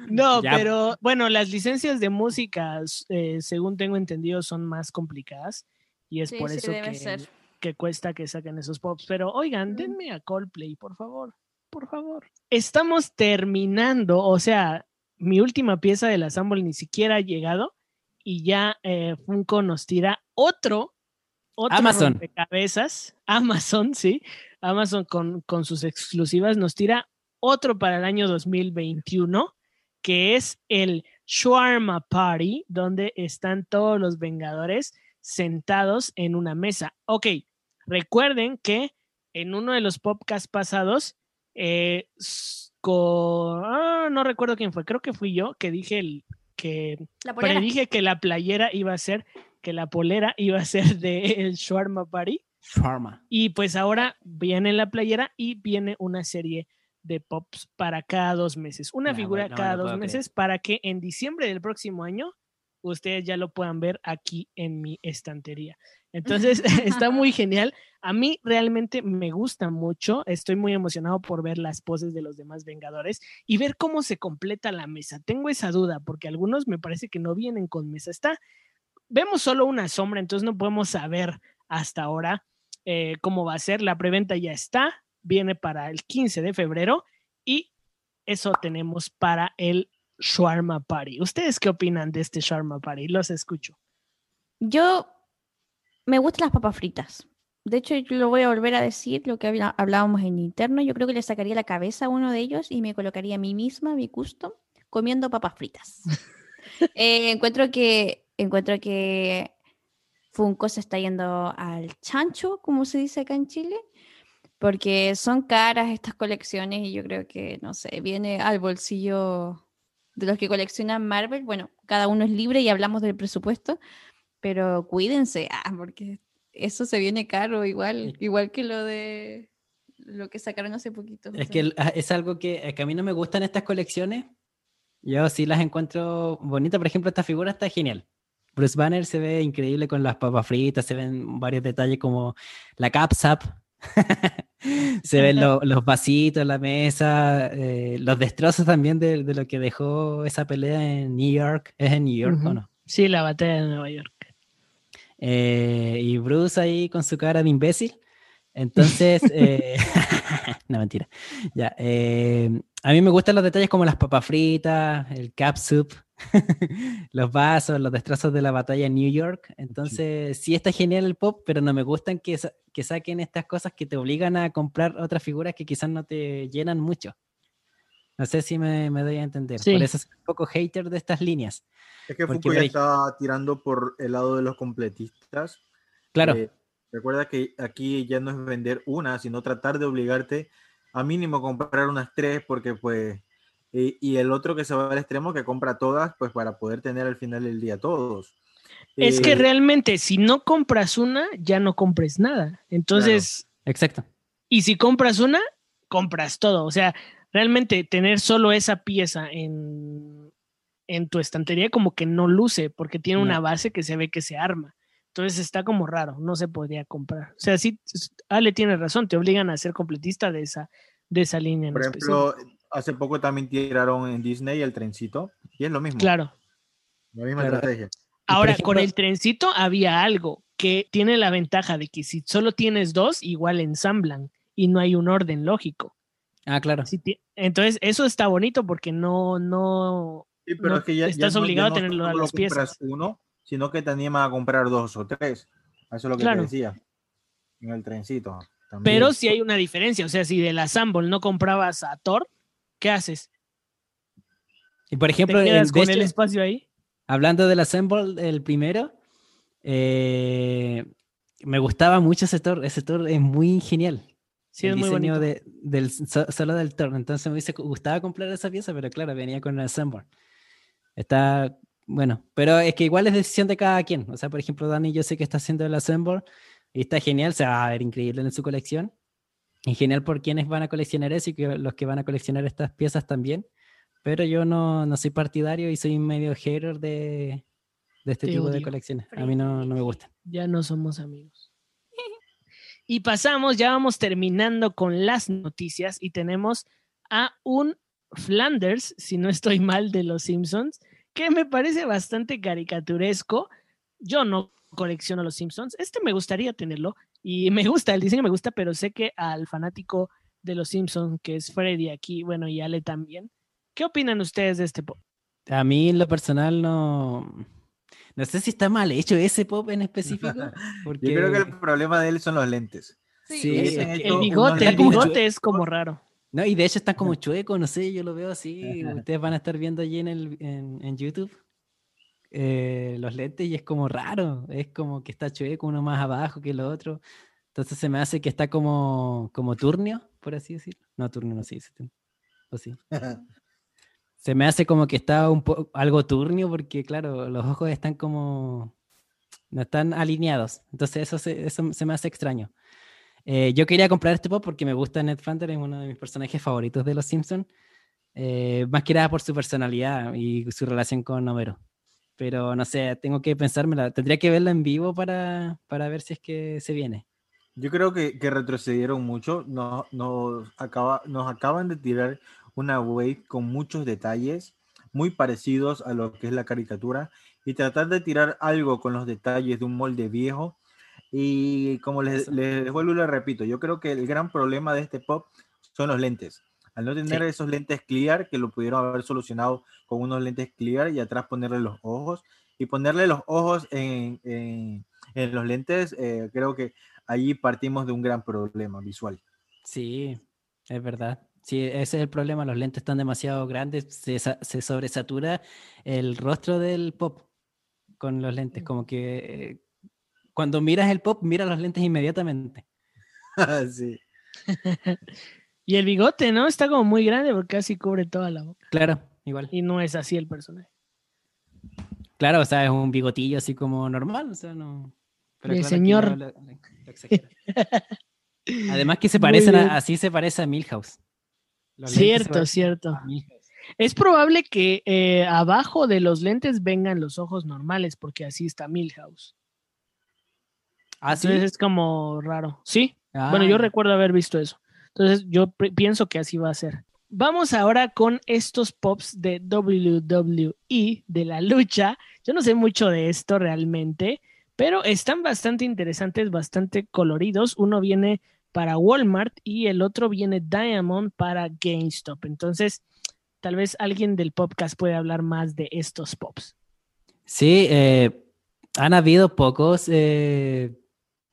No, Ya. pero bueno, las licencias de música, eh, según tengo entendido, son más complicadas y es Sí, por sí, eso debe que, ser. Que cuesta que saquen esos pops. Pero oigan, denme a Coldplay, por favor, por favor. Estamos terminando, o sea, mi última pieza de la Sample ni siquiera ha llegado y ya eh, Funko nos tira otro, otro Amazon. rompecabezas. Amazon, sí. Amazon con, con sus exclusivas nos tira otro para el año 2021, que es el Shawarma Party, donde están todos los Vengadores sentados en una mesa. Ok, recuerden que en uno de los podcasts pasados, eh, ah, no recuerdo quién fue, creo que fui yo que dije el, que predije que la playera iba a ser, que la polera iba a ser de el Shawarma Party. Shawarma. Y pues ahora viene la playera y viene una serie de pops para cada dos meses. Una No, figura no cada dos meses para que en diciembre del próximo año ustedes ya lo puedan ver aquí en mi estantería. Entonces, está muy genial. A mí realmente me gusta mucho. Estoy muy emocionado por ver las poses de los demás Vengadores y ver cómo se completa la mesa. Tengo esa duda porque algunos me parece que no vienen con mesa. Está, vemos solo una sombra, entonces no podemos saber hasta ahora eh, cómo va a ser. La preventa ya está, viene para el 15 de febrero y eso tenemos para el Shawarma Party. ¿Ustedes qué opinan de este Shawarma Party? Los escucho. Yo me gustan las papas fritas. De hecho, yo lo voy a volver a decir, lo que hablábamos en interno. Yo creo que le sacaría la cabeza a uno de ellos y me colocaría a mí misma, mi custom, comiendo papas fritas. Eh, encuentro que encuentro que Funko se está yendo al chancho, como se dice acá en Chile, porque son caras estas colecciones y yo creo que, no sé, viene al bolsillo de los que coleccionan Marvel. Bueno, cada uno es libre y hablamos del presupuesto, pero cuídense, ah, porque eso se viene caro igual, igual que lo de lo que sacaron hace poquito. o Es sea. que ah, es algo que, que a mí no me gustan estas colecciones. Yo sí las encuentro bonitas. Por ejemplo, esta figura está genial. Bruce Banner se ve increíble con las papas fritas, se ven varios detalles como la capsap. se ven lo- los vasitos en la mesa, eh, los destrozos también de, de lo que dejó esa pelea en New York. ¿Es en New York o no? Sí, la batalla de Nueva York. Eh, y Bruce ahí con su cara de imbécil. Entonces, eh, no mentira. Ya, eh, a mí me gustan los detalles como las papas fritas, el cap soup, los vasos, los destrozos de la batalla en New York. Entonces, sí está genial el pop, pero no me gustan que, sa- que saquen estas cosas que te obligan a comprar otras figuras que quizás no te llenan mucho. No sé si me, me doy a entender. Sí. Por eso soy un poco hater de estas líneas. Es que Porque Funko ya está tirando por el lado de los completistas. Claro, Eh, recuerda que aquí ya no es vender una, sino tratar de obligarte a mínimo comprar unas tres, porque pues, y, y el otro que se va al extremo que compra todas, pues para poder tener al final del día todos. Es que Eh, realmente si no compras una, ya no compres nada. Entonces, exacto. y si compras una, compras todo. O sea, realmente tener solo esa pieza en, en tu estantería como que no luce porque tiene una base que se ve que se arma. Entonces está como raro, no se podría comprar. O sea, sí, Ale tiene razón, te obligan a ser completista de esa, de esa línea. en Por específico. ejemplo, hace poco también tiraron en Disney el trencito, y es lo mismo, Claro. la misma Claro. estrategia. Ahora, ejemplo- con el trencito había algo que tiene la ventaja de que si solo tienes dos, igual ensamblan y no hay un orden lógico. Ah, claro. Si Entonces, eso está bonito porque no, no, Sí, pero no es que ya, estás ya no- obligado ya a tener solo las compras piezas. uno, sino que te anima a comprar dos o tres. Eso es lo que Claro. te decía en el trencito. también. Pero sí hay una diferencia. O sea, si de la Assemble no comprabas a Thor, ¿qué haces? Y por ¿Te ejemplo, el- quedas con el espacio ahí? hablando del Assemble, el primero, eh, me gustaba mucho ese Thor. Ese Thor es muy genial. Sí, el es muy diseño bonito. de, del, so- solo del Thor. Entonces me hubiese gustado comprar esa pieza, pero claro, venía con el Assemble. Está bueno, pero es que igual es decisión de cada quien. O sea, por ejemplo, Dani, yo sé que está haciendo el Assemble y está genial, se va a ver increíble en su colección. Y genial por quienes van a coleccionar eso y que los que van a coleccionar estas piezas también. Pero yo no, no soy partidario y soy medio hater de, de este Te tipo de colecciones. A mí no, no me gustan. Ya no somos amigos. Y pasamos, ya vamos terminando con las noticias y tenemos a un Flanders, si no estoy mal, de los Simpsons, que me parece bastante caricaturesco. Yo no colecciono los Simpsons. Este me gustaría tenerlo y me gusta, el diseño me gusta, pero sé que al fanático de los Simpsons, que es Freddy aquí, bueno, y Ale también, ¿qué opinan ustedes de este pop? A mí en lo personal no... No sé si está mal hecho ese pop en específico. Porque... Yo creo que el problema de él son los lentes. Sí, El bigote es como raro. No, y de hecho está como chueco, no sé, yo lo veo así. Ustedes van a estar viendo allí en, el, en, en YouTube eh, los lentes y es como raro. Es como que está chueco uno más abajo que el otro. Entonces se me hace que está como, como turnio, por así decirlo. No, turnio no dice. turnio. ¿O sí? Se me hace como que está un poco algo turnio porque, claro, los ojos están como. no están alineados. Entonces eso se, eso se me hace extraño. Eh, yo quería comprar este pop porque me gusta Ned Flanders, es uno de mis personajes favoritos de Los Simpsons. Eh, más que nada por su personalidad y su relación con Homero. Pero no sé, tengo que pensármela. Tendría que verla en vivo para, para ver si es que se viene. Yo creo que, que retrocedieron mucho. No, nos, acaba, nos acaban de tirar una wave con muchos detalles muy parecidos a lo que es la caricatura y tratar de tirar algo con los detalles de un molde viejo. Y como les, les vuelvo y les repito, yo creo que el gran problema de este pop son los lentes. Al no tener Sí. esos lentes clear, que lo pudieron haber solucionado con unos lentes clear y atrás ponerle los ojos, y ponerle los ojos en, en- en los lentes, eh, creo que allí partimos de un gran problema visual. Sí, es verdad. Sí, ese es el problema. Los lentes están demasiado grandes. Se, se sobresatura el rostro del pop con los lentes. Como que eh, cuando miras el pop, miras los lentes inmediatamente. sí. Y el bigote, ¿no? Está como muy grande porque casi cubre toda la boca. Claro, igual. Y no es así el personaje. Claro, o sea, es un bigotillo así como normal. O sea, no. Claro, aquí señor. lo- lo- lo exagera. Además que se parecen, a- así se parece a Milhouse. Los Cierto, cierto. Milhouse. Es probable que eh, abajo de los lentes vengan los ojos normales porque así está Milhouse. Ah, sí. Entonces es como raro. Sí, Ah, bueno, yo ya. recuerdo haber visto eso. Entonces yo pienso que así va a ser. Vamos ahora con estos pops de WWE de la lucha. Yo no sé mucho de esto realmente, pero están bastante interesantes, bastante coloridos. Uno viene para Walmart y el otro viene Diamond para GameStop. Entonces, tal vez alguien del podcast puede hablar más de estos pops. Sí, eh, han habido pocos eh,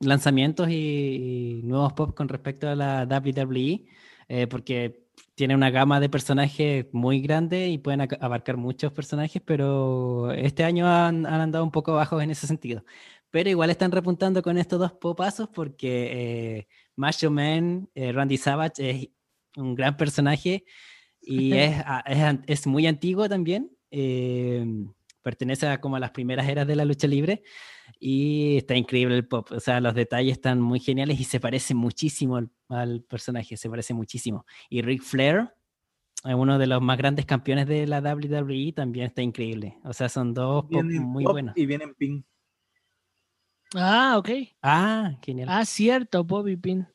lanzamientos y, y nuevos pops con respecto a la WWE, eh, porque tiene una gama de personajes muy grande y pueden abarcar muchos personajes, pero este año han, han andado un poco bajos en ese sentido. Pero igual están repuntando con estos dos popazos porque eh, Macho Man, eh, Randy Savage, es un gran personaje y es, a- es, es muy antiguo también. eh, pertenece a como a las primeras eras de la lucha libre y está increíble el pop. O sea, los detalles están muy geniales y se parece muchísimo al, al personaje, se parece muchísimo. Y Ric Flair, uno de los más grandes campeones de la WWE, también está increíble. O sea, son dos pop muy pop buenos. Y vienen pin. Ah, ok. Ah, genial. Ah, cierto, Bobby Pin.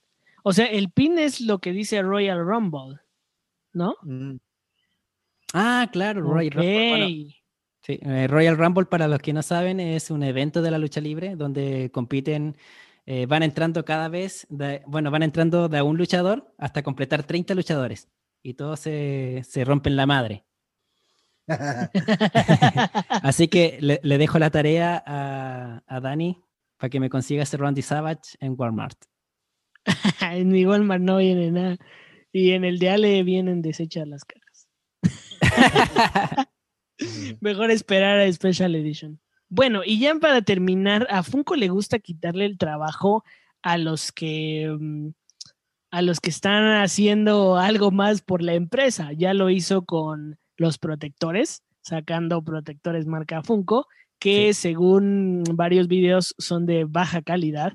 O sea, el pin es lo que dice Royal Rumble, ¿no? Mm, Ah, claro, Royal Rumble. Bueno. Sí, eh, Royal Rumble, para los que no saben, es un evento de la lucha libre donde compiten, eh, van entrando cada vez, de- bueno, van entrando de un luchador hasta completar 30 luchadores y todos se, se rompen la madre. Así que le, le dejo la tarea a, a Dani para que me consiga ese Randy Savage en Walmart. en mi Walmart no viene nada. Y en el de Ale vienen deshechas las cajas. Mejor esperar a Special Edition. Bueno, y ya para terminar, a Funko le gusta quitarle el trabajo a los que mm, a los que están haciendo algo más por la empresa. Ya lo hizo con los protectores, sacando protectores marca Funko, que según varios videos son de baja calidad.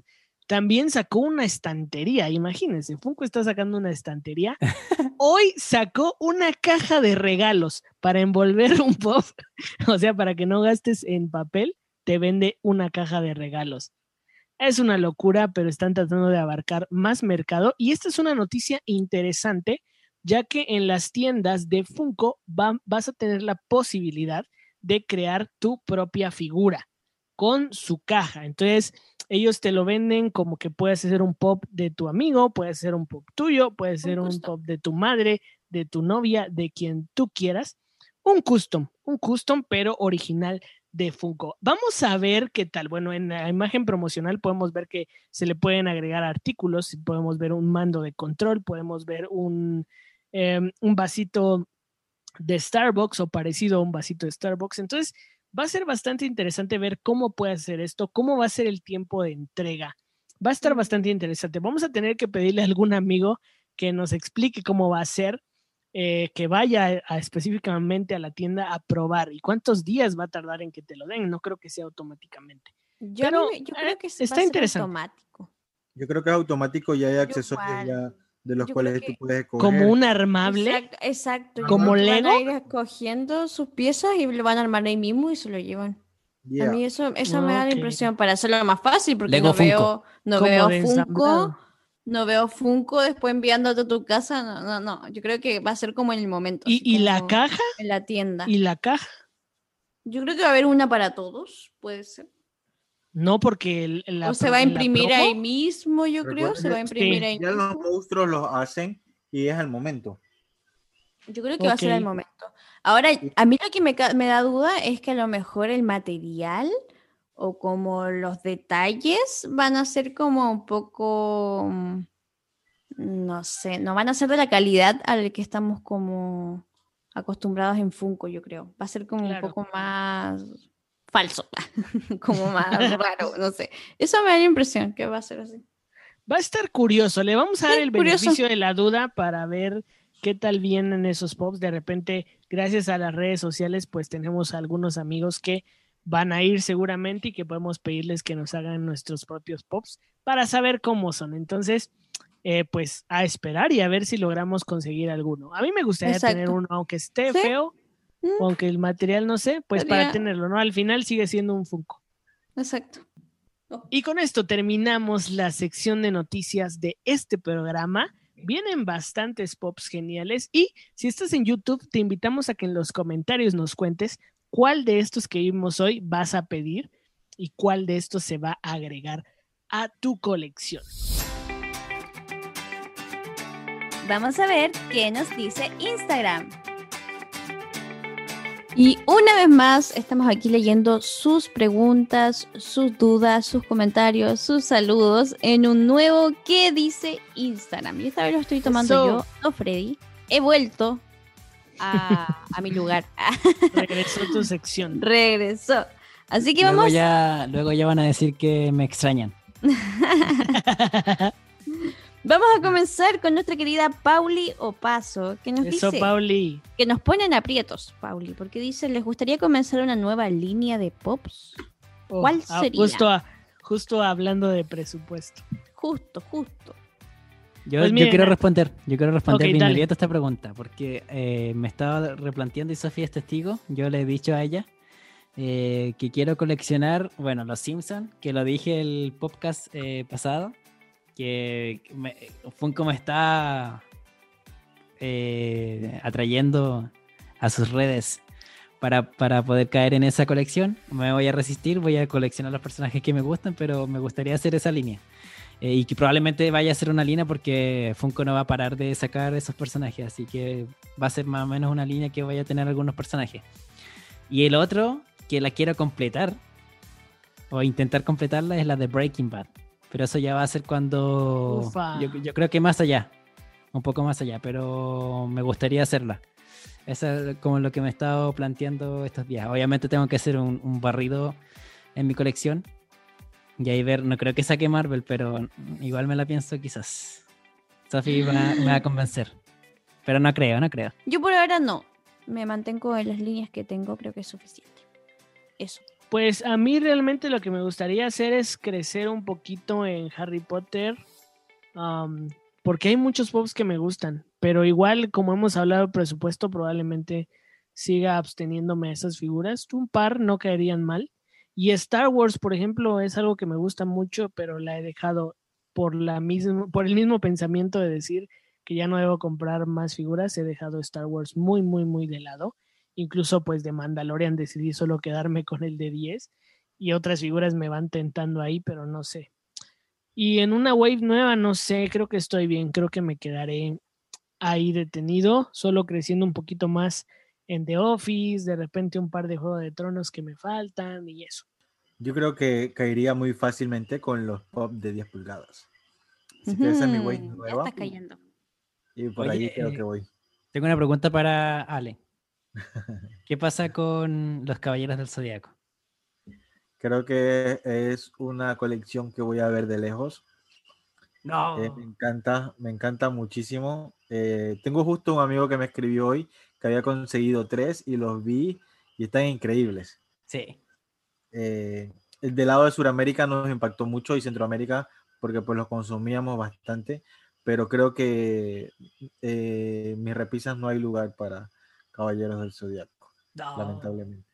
También sacó una estantería, imagínense, Funko está sacando una estantería. Hoy sacó una caja de regalos para envolver un pop, o sea, para que no gastes en papel, te vende una caja de regalos. Es una locura, pero están tratando de abarcar más mercado y esta es una noticia interesante, ya que en las tiendas de Funko va- vas a tener la posibilidad de crear tu propia figura con su caja. Entonces, ellos te lo venden como que puedes hacer un pop de tu amigo, puede ser un pop tuyo, puede ser un pop de tu madre, de tu novia, de quien tú quieras. Un custom, un custom, pero original de Funko. Vamos a ver qué tal. Bueno, en la imagen promocional podemos ver que se le pueden agregar artículos, podemos ver un mando de control, podemos ver un, em, un vasito de Starbucks o parecido a un vasito de Starbucks. Entonces, va a ser bastante interesante ver cómo puede hacer esto, cómo va a ser el tiempo de entrega. Va a estar bastante interesante. Vamos a tener que pedirle a algún amigo que nos explique cómo va a ser, eh, que vaya a- específicamente a la tienda a probar y cuántos días va a tardar en que te lo den. No creo que sea automáticamente. Yo, Pero, yo eh, creo que se está va a ser interesante. automático. Yo creo que es automático y hay accesorios igual. ya de los Yo cuales tú puedes escoger. Como un armable. Exacto, exacto. ¿Como que Van a Lego? ir escogiendo sus piezas y lo van a armar ahí mismo y se lo llevan. Yeah. A mí eso, eso me da la impresión para hacerlo más fácil, porque Lego no Funko. veo, no veo Funko, no veo Funko después enviándote a tu casa. No, no, no. Yo creo que va a ser como en el momento. ¿Y, y la caja? En la tienda. ¿Y la caja? Yo creo que va a haber una para todos, puede ser. No, porque el- la o se va a la imprimir promo- ahí mismo, yo creo. Recuerda Se va a imprimir sí, ahí Ya los monstruos los hacen y es al momento. Yo creo que va a ser al Ok. momento. Ahora, a mí lo que me, da duda es que a lo mejor el material o como los detalles van a ser como un poco, mm, no sé, no van a ser de la calidad al que estamos como acostumbrados en Funko, yo creo. Va a ser como Claro. un poco más falso, como más raro, no sé. Eso me da la impresión que va a ser así. Va a estar curioso. Le vamos a dar Sí, el curioso. beneficio de la duda para ver qué tal vienen esos pops. De repente, gracias a las redes sociales, pues tenemos algunos amigos que van a ir seguramente y que podemos pedirles que nos hagan nuestros propios pops para saber cómo son. Entonces, eh, pues a esperar y a ver si logramos conseguir alguno. A mí me gustaría tener uno, aunque esté Sí. feo, Mm. aunque el material no sé, pues para tenerlo, ¿no? Al final sigue siendo un Funko. Exacto. Y con esto terminamos la sección de noticias de este programa. Vienen bastantes pops geniales y si estás en YouTube te invitamos a que en los comentarios nos cuentes cuál de estos que vimos hoy vas a pedir y cuál de estos se va a agregar a tu colección. Vamos a ver qué nos dice Instagram. Y una vez más, estamos aquí leyendo sus preguntas, sus dudas, sus comentarios, sus saludos en un nuevo ¿Qué dice Instagram? Y esta vez lo estoy tomando yo, no Freddy. He vuelto a, a mi lugar. Regresó tu sección. Regresó. Así que Luego vamos. ya, luego ya van a decir que me extrañan. Vamos a comenzar con nuestra querida Pauli Opaso, que nos Eso, dice Pauli. que nos ponen aprietos, Pauli, porque dice, ¿les gustaría comenzar una nueva línea de pops? Oh, ¿Cuál ah, sería? Justo, a- justo hablando de presupuesto. Justo, justo. Yo, Pues yo quiero ah, responder, yo quiero responder ok, de inmediato esta pregunta, porque eh, me estaba replanteando y Sofía es testigo. Yo le he dicho a ella eh, que quiero coleccionar, bueno, los Simpsons, que lo dije el podcast eh, pasado, que Funko me está eh, atrayendo a sus redes para, para poder caer en esa colección. Me voy a resistir, voy a coleccionar los personajes que me gustan, pero me gustaría hacer esa línea. Eh, y que probablemente vaya a ser una línea porque Funko no va a parar de sacar esos personajes, así que va a ser más o menos una línea que vaya a tener algunos personajes. Y el otro, que la quiero completar, o intentar completarla, es la de Breaking Bad. Pero eso ya va a ser cuando... Yo, yo creo que más allá, un poco más allá, pero me gustaría hacerla. Eso es como lo que me he estado planteando estos días. Obviamente tengo que hacer un, un barrido en mi colección. Y ahí ver, no creo que saque Marvel, pero igual me la pienso quizás. Sophie va- me va a convencer. Pero no creo, no creo. Yo por ahora no. Me mantengo en las líneas que tengo, creo que es suficiente. Eso. Pues a mí realmente lo que me gustaría hacer es crecer un poquito en Harry Potter. am, porque hay muchos pops que me gustan. Pero igual, como hemos hablado de presupuesto, probablemente siga absteniéndome a esas figuras. Un par no caerían mal. Y Star Wars, por ejemplo, es algo que me gusta mucho, pero la he dejado por, la misma, por el mismo pensamiento de decir que ya no debo comprar más figuras. He dejado Star Wars muy, muy, muy de lado. Incluso pues de Mandalorian decidí solo quedarme con el de 10 y otras figuras me van tentando ahí, pero no sé. Y en una wave nueva, no sé, creo que estoy bien, creo que me quedaré ahí detenido, solo creciendo un poquito más en The Office, de repente un par de Juego de Tronos que me faltan y eso. Yo creo que caería muy fácilmente con los pop de 10 pulgadas. Así que esa es mi Ya nueva. estás cayendo. Y por Oye, ahí creo eh, que voy. Tengo una pregunta para Ale. ¿Qué pasa con los Caballeros del Zodiaco? Creo que es una colección que voy a ver de lejos. No. Eh, me encanta, me encanta muchísimo. Eh, tengo justo un amigo que me escribió hoy que había conseguido tres y los vi y están increíbles. Sí. Eh, el del lado de Sudamérica nos impactó mucho y Centroamérica porque pues los consumíamos bastante, pero creo que eh, mis repisas no hay lugar para Caballeros del Zodiaco, No. lamentablemente.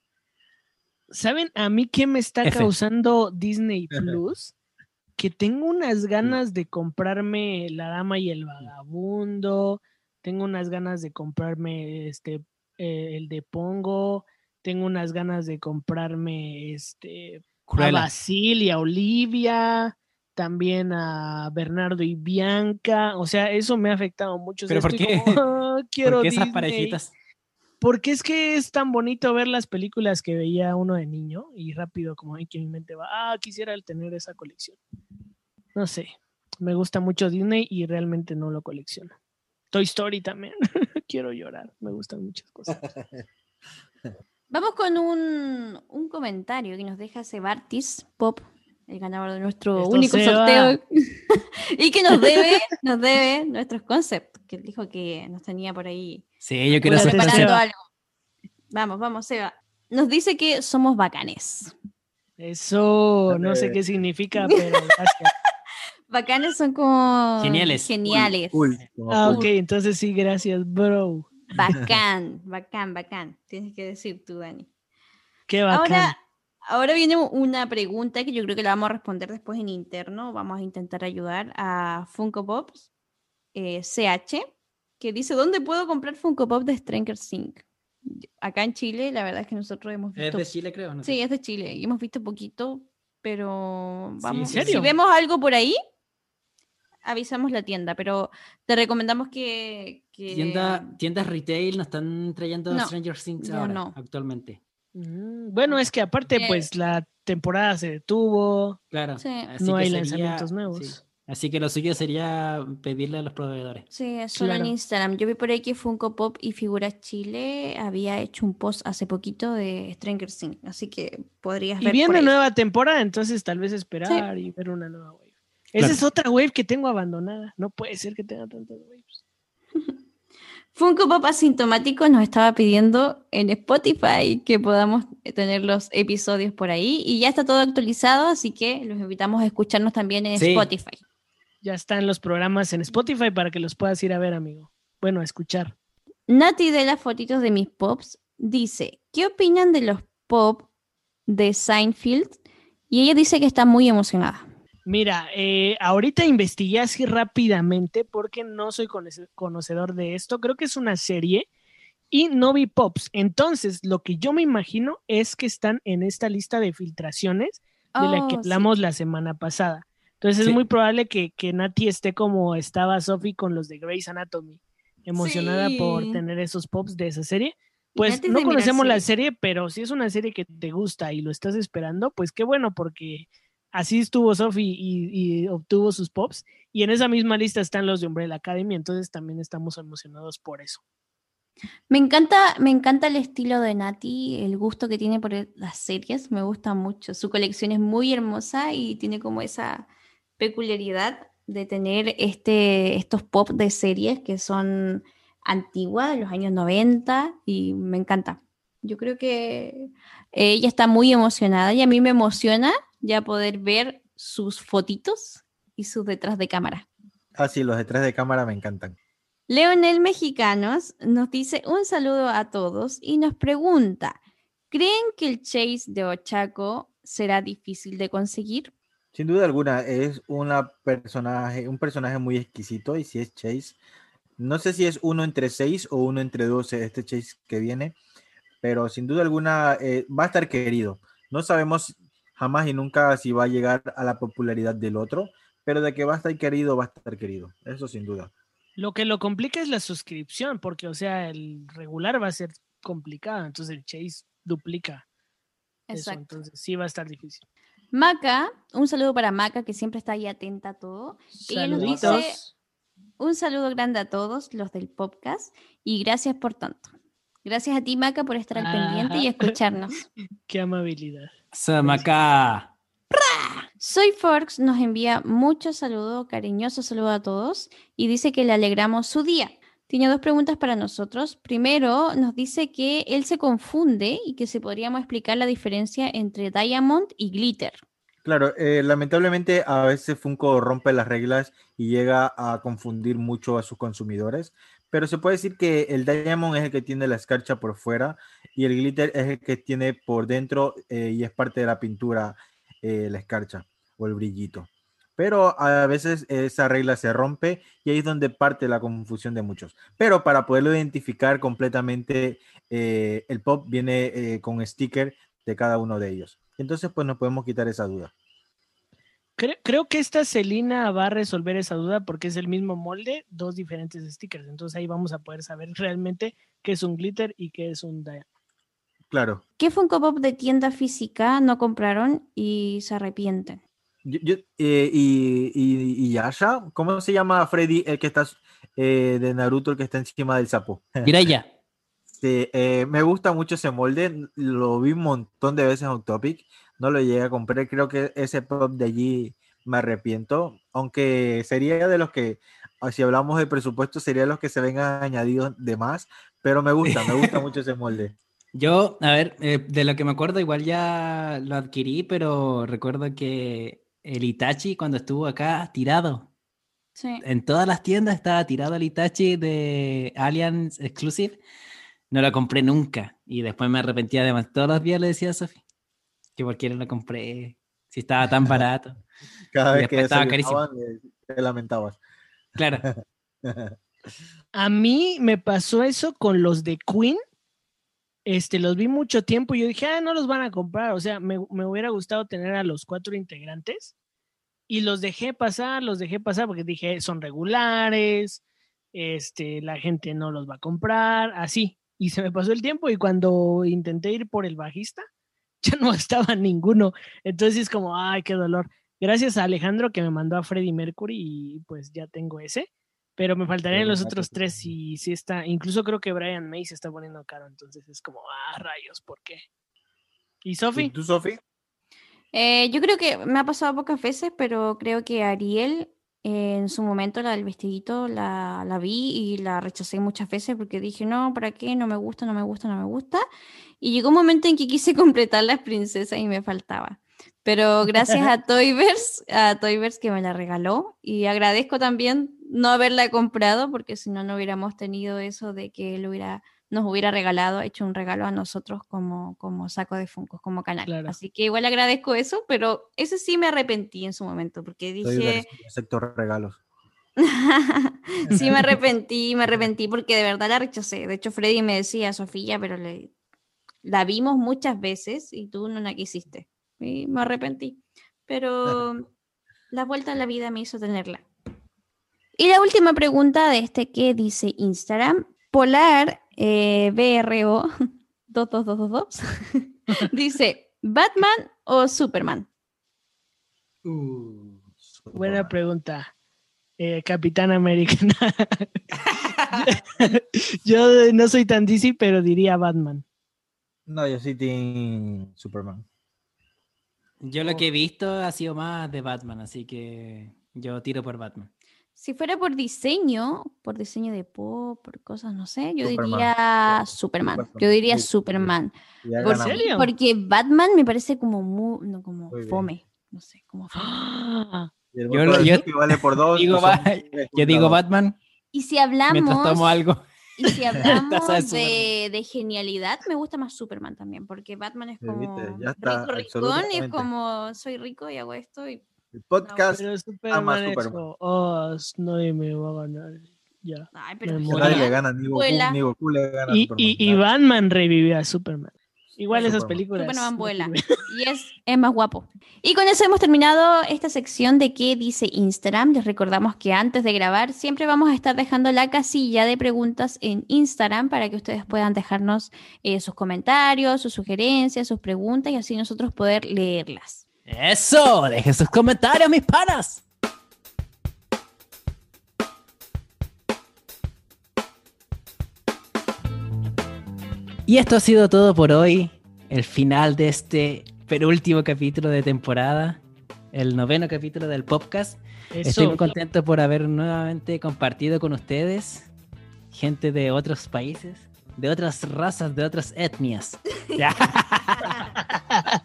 ¿Saben a mí qué me está F. causando Disney Plus? que tengo unas ganas de comprarme La Dama y el Vagabundo, tengo unas ganas de comprarme este eh, el de Pongo, tengo unas ganas de comprarme este a Cruella. Basil y a Olivia, también a Bernardo y Bianca, o sea, eso me ha afectado mucho. o sea, ¿Pero por qué? como, "Ah, quiero ¿Por qué esas Disney". parejitas? Porque es que es tan bonito ver las películas que veía uno de niño y rápido como hay que mi mente va, ah, quisiera el tener esa colección. No sé, me gusta mucho Disney y realmente no lo colecciono. Toy Story también, quiero llorar, me gustan muchas cosas. Vamos con un, un comentario que nos deja Sebartis Pop, el ganador de nuestro Esto único sorteo. y que nos debe, nos debe nuestros concepts, que él dijo que nos tenía por ahí Sí, yo quiero preparando algo. Vamos, vamos, Seba. Nos dice que somos bacanes. Eso no sé Dale. qué significa, pero gracias. Bacanes son como Geniales. Geniales. Cool, como Ah, cool. ok, entonces sí, gracias, bro. Bacán, bacán, bacán. Tienes que decir tú, Dani. Qué bacán. Ahora, ahora viene una pregunta que yo creo que la vamos a responder después en interno. Vamos a intentar ayudar a Funko Pops eh, CH, que dice, ¿dónde puedo comprar Funko Pop de Stranger Things? Acá en Chile, la verdad es que nosotros hemos Es visto... de Chile, creo. ¿no? Sí, es de Chile. Y hemos visto poquito, pero Sí, vamos. ¿en Si vemos algo por ahí, avisamos la tienda, pero te recomendamos que, que... Tienda, tiendas retail no están trayendo No, Stranger Things ahora, no. actualmente. Mm, Bueno, es que aparte, Eh. pues la temporada se detuvo. Claro. Sí. así No que hay sería- lanzamientos sí. Así que lo suyo sería pedirle a los proveedores. Sí, solo en. Instagram. Yo vi por ahí que Funko Pop y Figuras Chile había hecho un post hace poquito de Stranger Things, así que podrías Y ver por viene ahí. nueva temporada, entonces tal vez esperar y ver una nueva wave. Esa es otra wave que tengo abandonada. No puede ser que tenga tantas waves. Funko Pop Asintomático nos estaba pidiendo en Spotify que podamos tener los episodios por ahí y ya está todo actualizado, así que los invitamos a escucharnos también en Sí. Spotify. Ya están los programas en Spotify para que los puedas ir a ver, amigo. Bueno, a escuchar. Nati de las fotitos de mis pops dice, ¿qué opinan de los pop de Seinfeld? Y ella dice que está muy emocionada. Mira, eh, ahorita investigué así rápidamente porque no soy conoce- conocedor de esto. Creo que es una serie y no vi pops. Entonces, lo que yo me imagino es que están en esta lista de filtraciones de la que Oh, sí. hablamos la semana pasada. Entonces Sí. es muy probable que, que Nati esté como estaba Sophie con los de Grey's Anatomy, emocionada por tener esos pops de esa serie. Pues no mirar conocemos la series. serie, pero si es una serie que te gusta y lo estás esperando, pues qué bueno, porque así estuvo Sophie y, y obtuvo sus pops. Y en esa misma lista están los de Umbrella Academy, entonces también estamos emocionados por eso. Me encanta, me encanta el estilo de Nati, el gusto que tiene por las series, me gusta mucho. Su colección es muy hermosa y tiene como esa peculiaridad de tener este, estos pop de series que son antiguas, de los años 90, y me encanta. Yo creo que ella está muy emocionada y a mí me emociona ya poder ver sus fotitos y sus detrás de cámara. Ah, sí, los detrás de cámara me encantan. Leonel Mexicanos nos dice un saludo a todos y nos pregunta, ¿creen que el chase de Ochaco será difícil de conseguir? Sin duda alguna, es una personaje, un personaje muy exquisito y si es Chase, no sé si es uno entre 6 o uno entre 12 este Chase que viene, pero sin duda alguna eh, va a estar querido. No sabemos jamás y nunca si va a llegar a la popularidad del otro, pero de que va a estar querido, va a estar querido. Eso sin duda. Lo que lo complica es la suscripción, porque, o sea, el regular va a ser complicado, entonces el Chase duplica eso, entonces sí va a estar difícil. Maca, un saludo para Maca que siempre está ahí atenta a todo. Ella nos dice- Saluditos. Un saludo grande a todos los del podcast y gracias por tanto. Gracias a ti Maca por estar al pendiente y escucharnos. Qué amabilidad. Samaca. Soy Forks nos envía mucho saludo, cariñoso saludo a todos y dice que le alegramos su día. Tiene dos preguntas para nosotros. Primero, nos dice que él se confunde y que si podríamos explicar la diferencia entre Diamond y Glitter. Claro, eh, lamentablemente a veces Funko rompe las reglas y llega a confundir mucho a sus consumidores, pero se puede decir que el Diamond es el que tiene la escarcha por fuera y el glitter es el que tiene por dentro eh, y es parte de la pintura eh, la escarcha o el brillito. Pero a veces esa regla se rompe y ahí es donde parte la confusión de muchos. Pero para poderlo identificar completamente, eh, el pop viene eh, con sticker de cada uno de ellos. Entonces, pues nos podemos quitar esa duda. Creo, creo que esta Celina va a resolver esa duda porque es el mismo molde, dos diferentes stickers. Entonces ahí vamos a poder saber realmente qué es un glitter y qué es un diamond. Claro. ¿Qué Funko Pop de tienda física no compraron y se arrepienten? Yo- yo- eh, y, y, y Yasha, ¿cómo se llama Freddy, el que está eh, de Naruto, el que está encima del sapo? Jiraiya. Sí, eh, me gusta mucho ese molde, lo vi un montón de veces en Topic, no lo llegué a comprar, creo que ese pop de allí me arrepiento, aunque sería de los que, ah, si hablamos de presupuesto, sería de los que se vengan añadidos de más, pero me gusta, me gusta mucho ese molde. Yo, a ver, eh, de lo que me acuerdo, igual ya lo adquirí, pero recuerdo que el Itachi cuando estuvo acá tirado, Sí. en todas las tiendas estaba tirado el Itachi de Alliance Exclusive. No lo compré nunca y después me arrepentía además. Todos los días le decía a Sofi que por qué no lo compré, si estaba tan barato. Cada Y vez que estaba carísimo. eh, te lamentabas. Claro, A mí me pasó eso con los de Queen. Este, los vi mucho tiempo y yo dije, ah, no los van a comprar. O sea, me, me hubiera gustado tener a los cuatro integrantes y los dejé pasar, los dejé pasar porque dije, son regulares, este, la gente no los va a comprar, así. Y se me pasó el tiempo y cuando intenté ir por el bajista, ya no estaba ninguno. Entonces es como, ay, qué dolor. Gracias a Alejandro que me mandó a Freddie Mercury y pues ya tengo ese. Pero me faltarían los otros tres y sí está, incluso creo que Brian May se está poniendo caro, entonces es como, ah, rayos, ¿por qué? ¿Y ¿Y Sofi? tú, Sofi? Eh, yo creo que me ha pasado pocas veces, pero creo que Ariel eh, en su momento la del vestidito la, la vi y la rechacé muchas veces porque dije, no, ¿para qué? No me gusta, no me gusta, no me gusta. Y llegó un momento en que quise completar las princesas y me faltaba. Pero gracias a Toyverse, a Toyverse que me la regaló y agradezco también no haberla comprado porque si no, no hubiéramos tenido eso de que él hubiera, nos hubiera regalado, hecho un regalo a nosotros como, como saco de Funkos, como canal. Claro. Así que igual agradezco eso, pero ese sí me arrepentí en su momento porque dije, sector regalos. sí me arrepentí, me arrepentí porque de verdad la rechacé. De hecho, Freddy me decía, Sofía, pero le- la vimos muchas veces y tú no la quisiste. Y me arrepentí. Pero la vuelta a la vida me hizo tenerla. Y la última pregunta de este que dice Instagram, Polar eh, BRO 22222 dice, ¿Batman o Superman? Buena pregunta. Eh, Capitán América. Yo no soy tan DC, pero diría Batman. No, yo sí Team Superman. Yo lo que he visto ha sido más de Batman, así que yo tiro por Batman. Si fuera por diseño, por diseño de pop, por cosas, no sé, yo Superman. diría Superman. Superman, Yo diría sí, sí. Superman. Ya Por- serio? Porque Batman me parece como muy, no, como Muy fome. No sé, como fome. Ah, Yo yo- vale por dos. digo tres Yo digo. Batman Y si hablamos, tomo algo. y si hablamos de de, genialidad, me gusta más Superman también, porque Batman es Sí, como viste, ya está, rico, ricón, y es como soy rico y hago esto y El podcast. pero Superman oh, nadie me va a ganar. Ya. Ay, pero nadie le gana, ni Goku, Vuela. ni Goku le gana a Y, Superman. y, y. Batman revivió a Superman. Igual esas películas. Superman no vuela y es, es más guapo. Y con eso hemos terminado esta sección de qué dice Instagram. Les recordamos que antes de grabar siempre vamos a estar dejando la casilla de preguntas en Instagram para que ustedes puedan dejarnos eh, sus comentarios, sus sugerencias, sus preguntas y así nosotros poder leerlas. Eso, dejen sus comentarios, mis panas. Y esto ha sido todo por hoy. El final de este penúltimo capítulo de temporada. El noveno capítulo del podcast. Estoy muy contento por haber nuevamente compartido con ustedes. Gente de otros países, de otras razas, de otras etnias.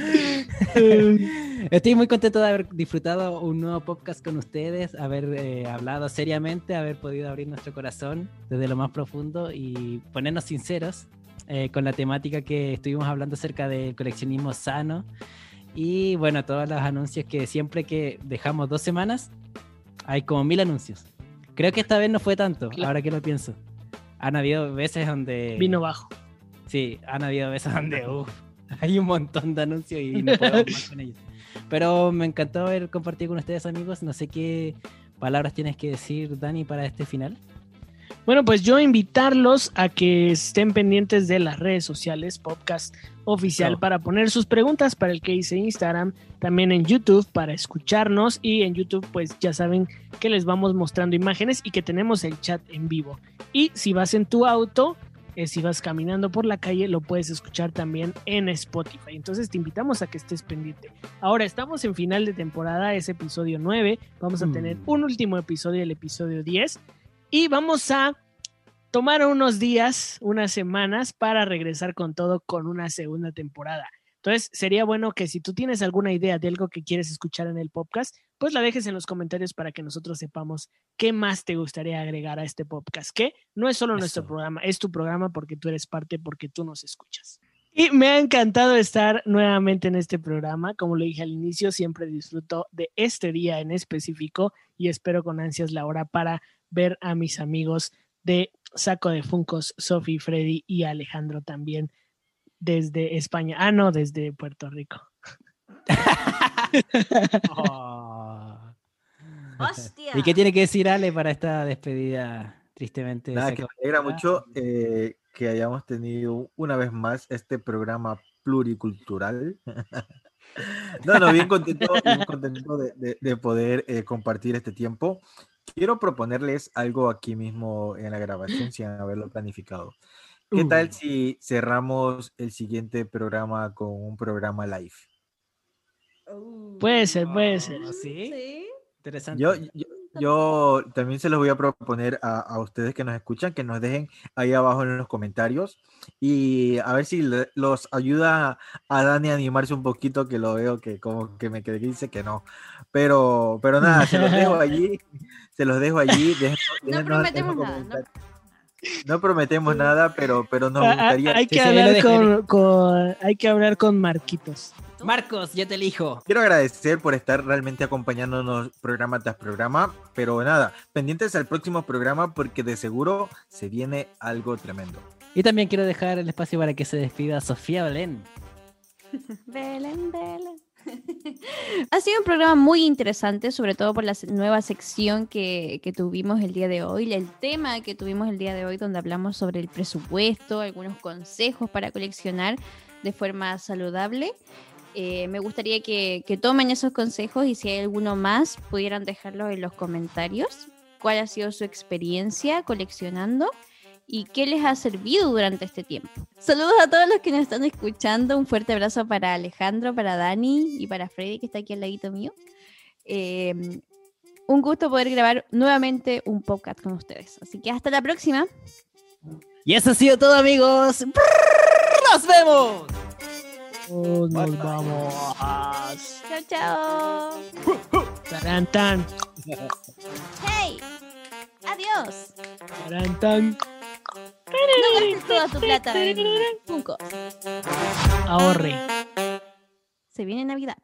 Estoy muy contento de haber disfrutado un nuevo podcast con ustedes, haber eh, hablado seriamente, haber podido abrir nuestro corazón desde lo más profundo y ponernos sinceros eh, con la temática que estuvimos hablando acerca del coleccionismo sano y bueno, todos los anuncios que siempre que dejamos dos semanas hay como mil anuncios. Creo que esta vez no fue tanto, Claro. ahora que lo pienso. Han habido veces donde... Vino bajo. Sí, han habido veces donde uf, hay un montón de anuncios y no puedo más con ellos. Pero me encantó haber compartido con ustedes, amigos. No sé qué palabras tienes que decir, Dani, para este final. Bueno, pues yo invitarlos a que estén pendientes de las redes sociales, podcast oficial, Claro. para poner sus preguntas para el que hice Instagram, también en YouTube para escucharnos y en YouTube pues ya saben que les vamos mostrando imágenes y que tenemos el chat en vivo. Y si vas en tu auto, eh, si vas caminando por la calle, lo puedes escuchar también en Spotify. Entonces te invitamos a que estés pendiente. Ahora estamos en final de temporada, es episodio 9, vamos a Mm. tener un último episodio, el episodio 10. Y vamos a tomar unos días, unas semanas para regresar con todo con una segunda temporada. Entonces, sería bueno que si tú tienes alguna idea de algo que quieres escuchar en el podcast, pues la dejes en los comentarios para que nosotros sepamos qué más te gustaría agregar a este podcast, que no es solo nuestro programa, es tu programa porque tú eres parte, porque tú nos escuchas. Y me ha encantado estar nuevamente en este programa. Como lo dije al inicio, siempre disfruto de este día en específico y espero con ansias la hora para ver a mis amigos de Saco de Funcos, Sofi, Freddy y Alejandro también desde España. Ah, no, desde Puerto Rico. Oh. ¡Hostia! ¿Y qué tiene que decir Ale para esta despedida tristemente? Nada, que me alegra mucho eh, que hayamos tenido una vez más este programa pluricultural. No, no, bien contento, bien contento de, de- de poder eh, compartir este tiempo. Quiero proponerles algo aquí mismo en la grabación sin haberlo planificado. ¿Qué tal Uh. si cerramos el siguiente programa con un programa live? Puede ser, puede ser. Oh, ¿Sí? Sí. Interesante. Yo, yo, yo también se los voy a proponer a, a ustedes que nos escuchan, que nos dejen ahí abajo en los comentarios y a ver si le- los ayuda a Dani a animarse un poquito, que lo veo que como que me que dice que no. Pero, pero nada, se los dejo allí, se los dejo allí. déjenos- No prometemos nada, no. No prometemos nada, pero, pero nos Ah, ah, gustaría. hay, que lo hablar con, con- hay que hablar con Marquitos. Marcos, yo te elijo. Quiero agradecer por estar realmente acompañándonos programa tras programa, pero nada, pendientes al próximo programa porque de seguro se viene algo tremendo. Y también quiero dejar el espacio para que se despida Sofía Belén. Belén, Belén. Ha sido un programa muy interesante, sobre todo por la nueva sección que, que tuvimos el día de hoy, el tema que tuvimos el día de hoy, donde hablamos sobre el presupuesto, algunos consejos para coleccionar de forma saludable. Eh, me gustaría que, tomen esos consejos y si hay alguno más, pudieran dejarlo en los comentarios. ¿Cuál ha sido su experiencia coleccionando? y qué les ha servido durante este tiempo. Saludos a todos los que nos están escuchando. Un fuerte abrazo para Alejandro, para Dani y para Freddy, que está aquí al ladito mío. Eh, un gusto poder grabar nuevamente un podcast con ustedes. Así que hasta la próxima. Y eso ha sido todo, amigos. ¡Nos vemos! Oh, nos Bye, bye. vamos. Chao, chao. Tarán, tan, Hey. Adiós. tarán, tan. No gastes toda tu plata en Funko. Ahorre. Se viene Navidad.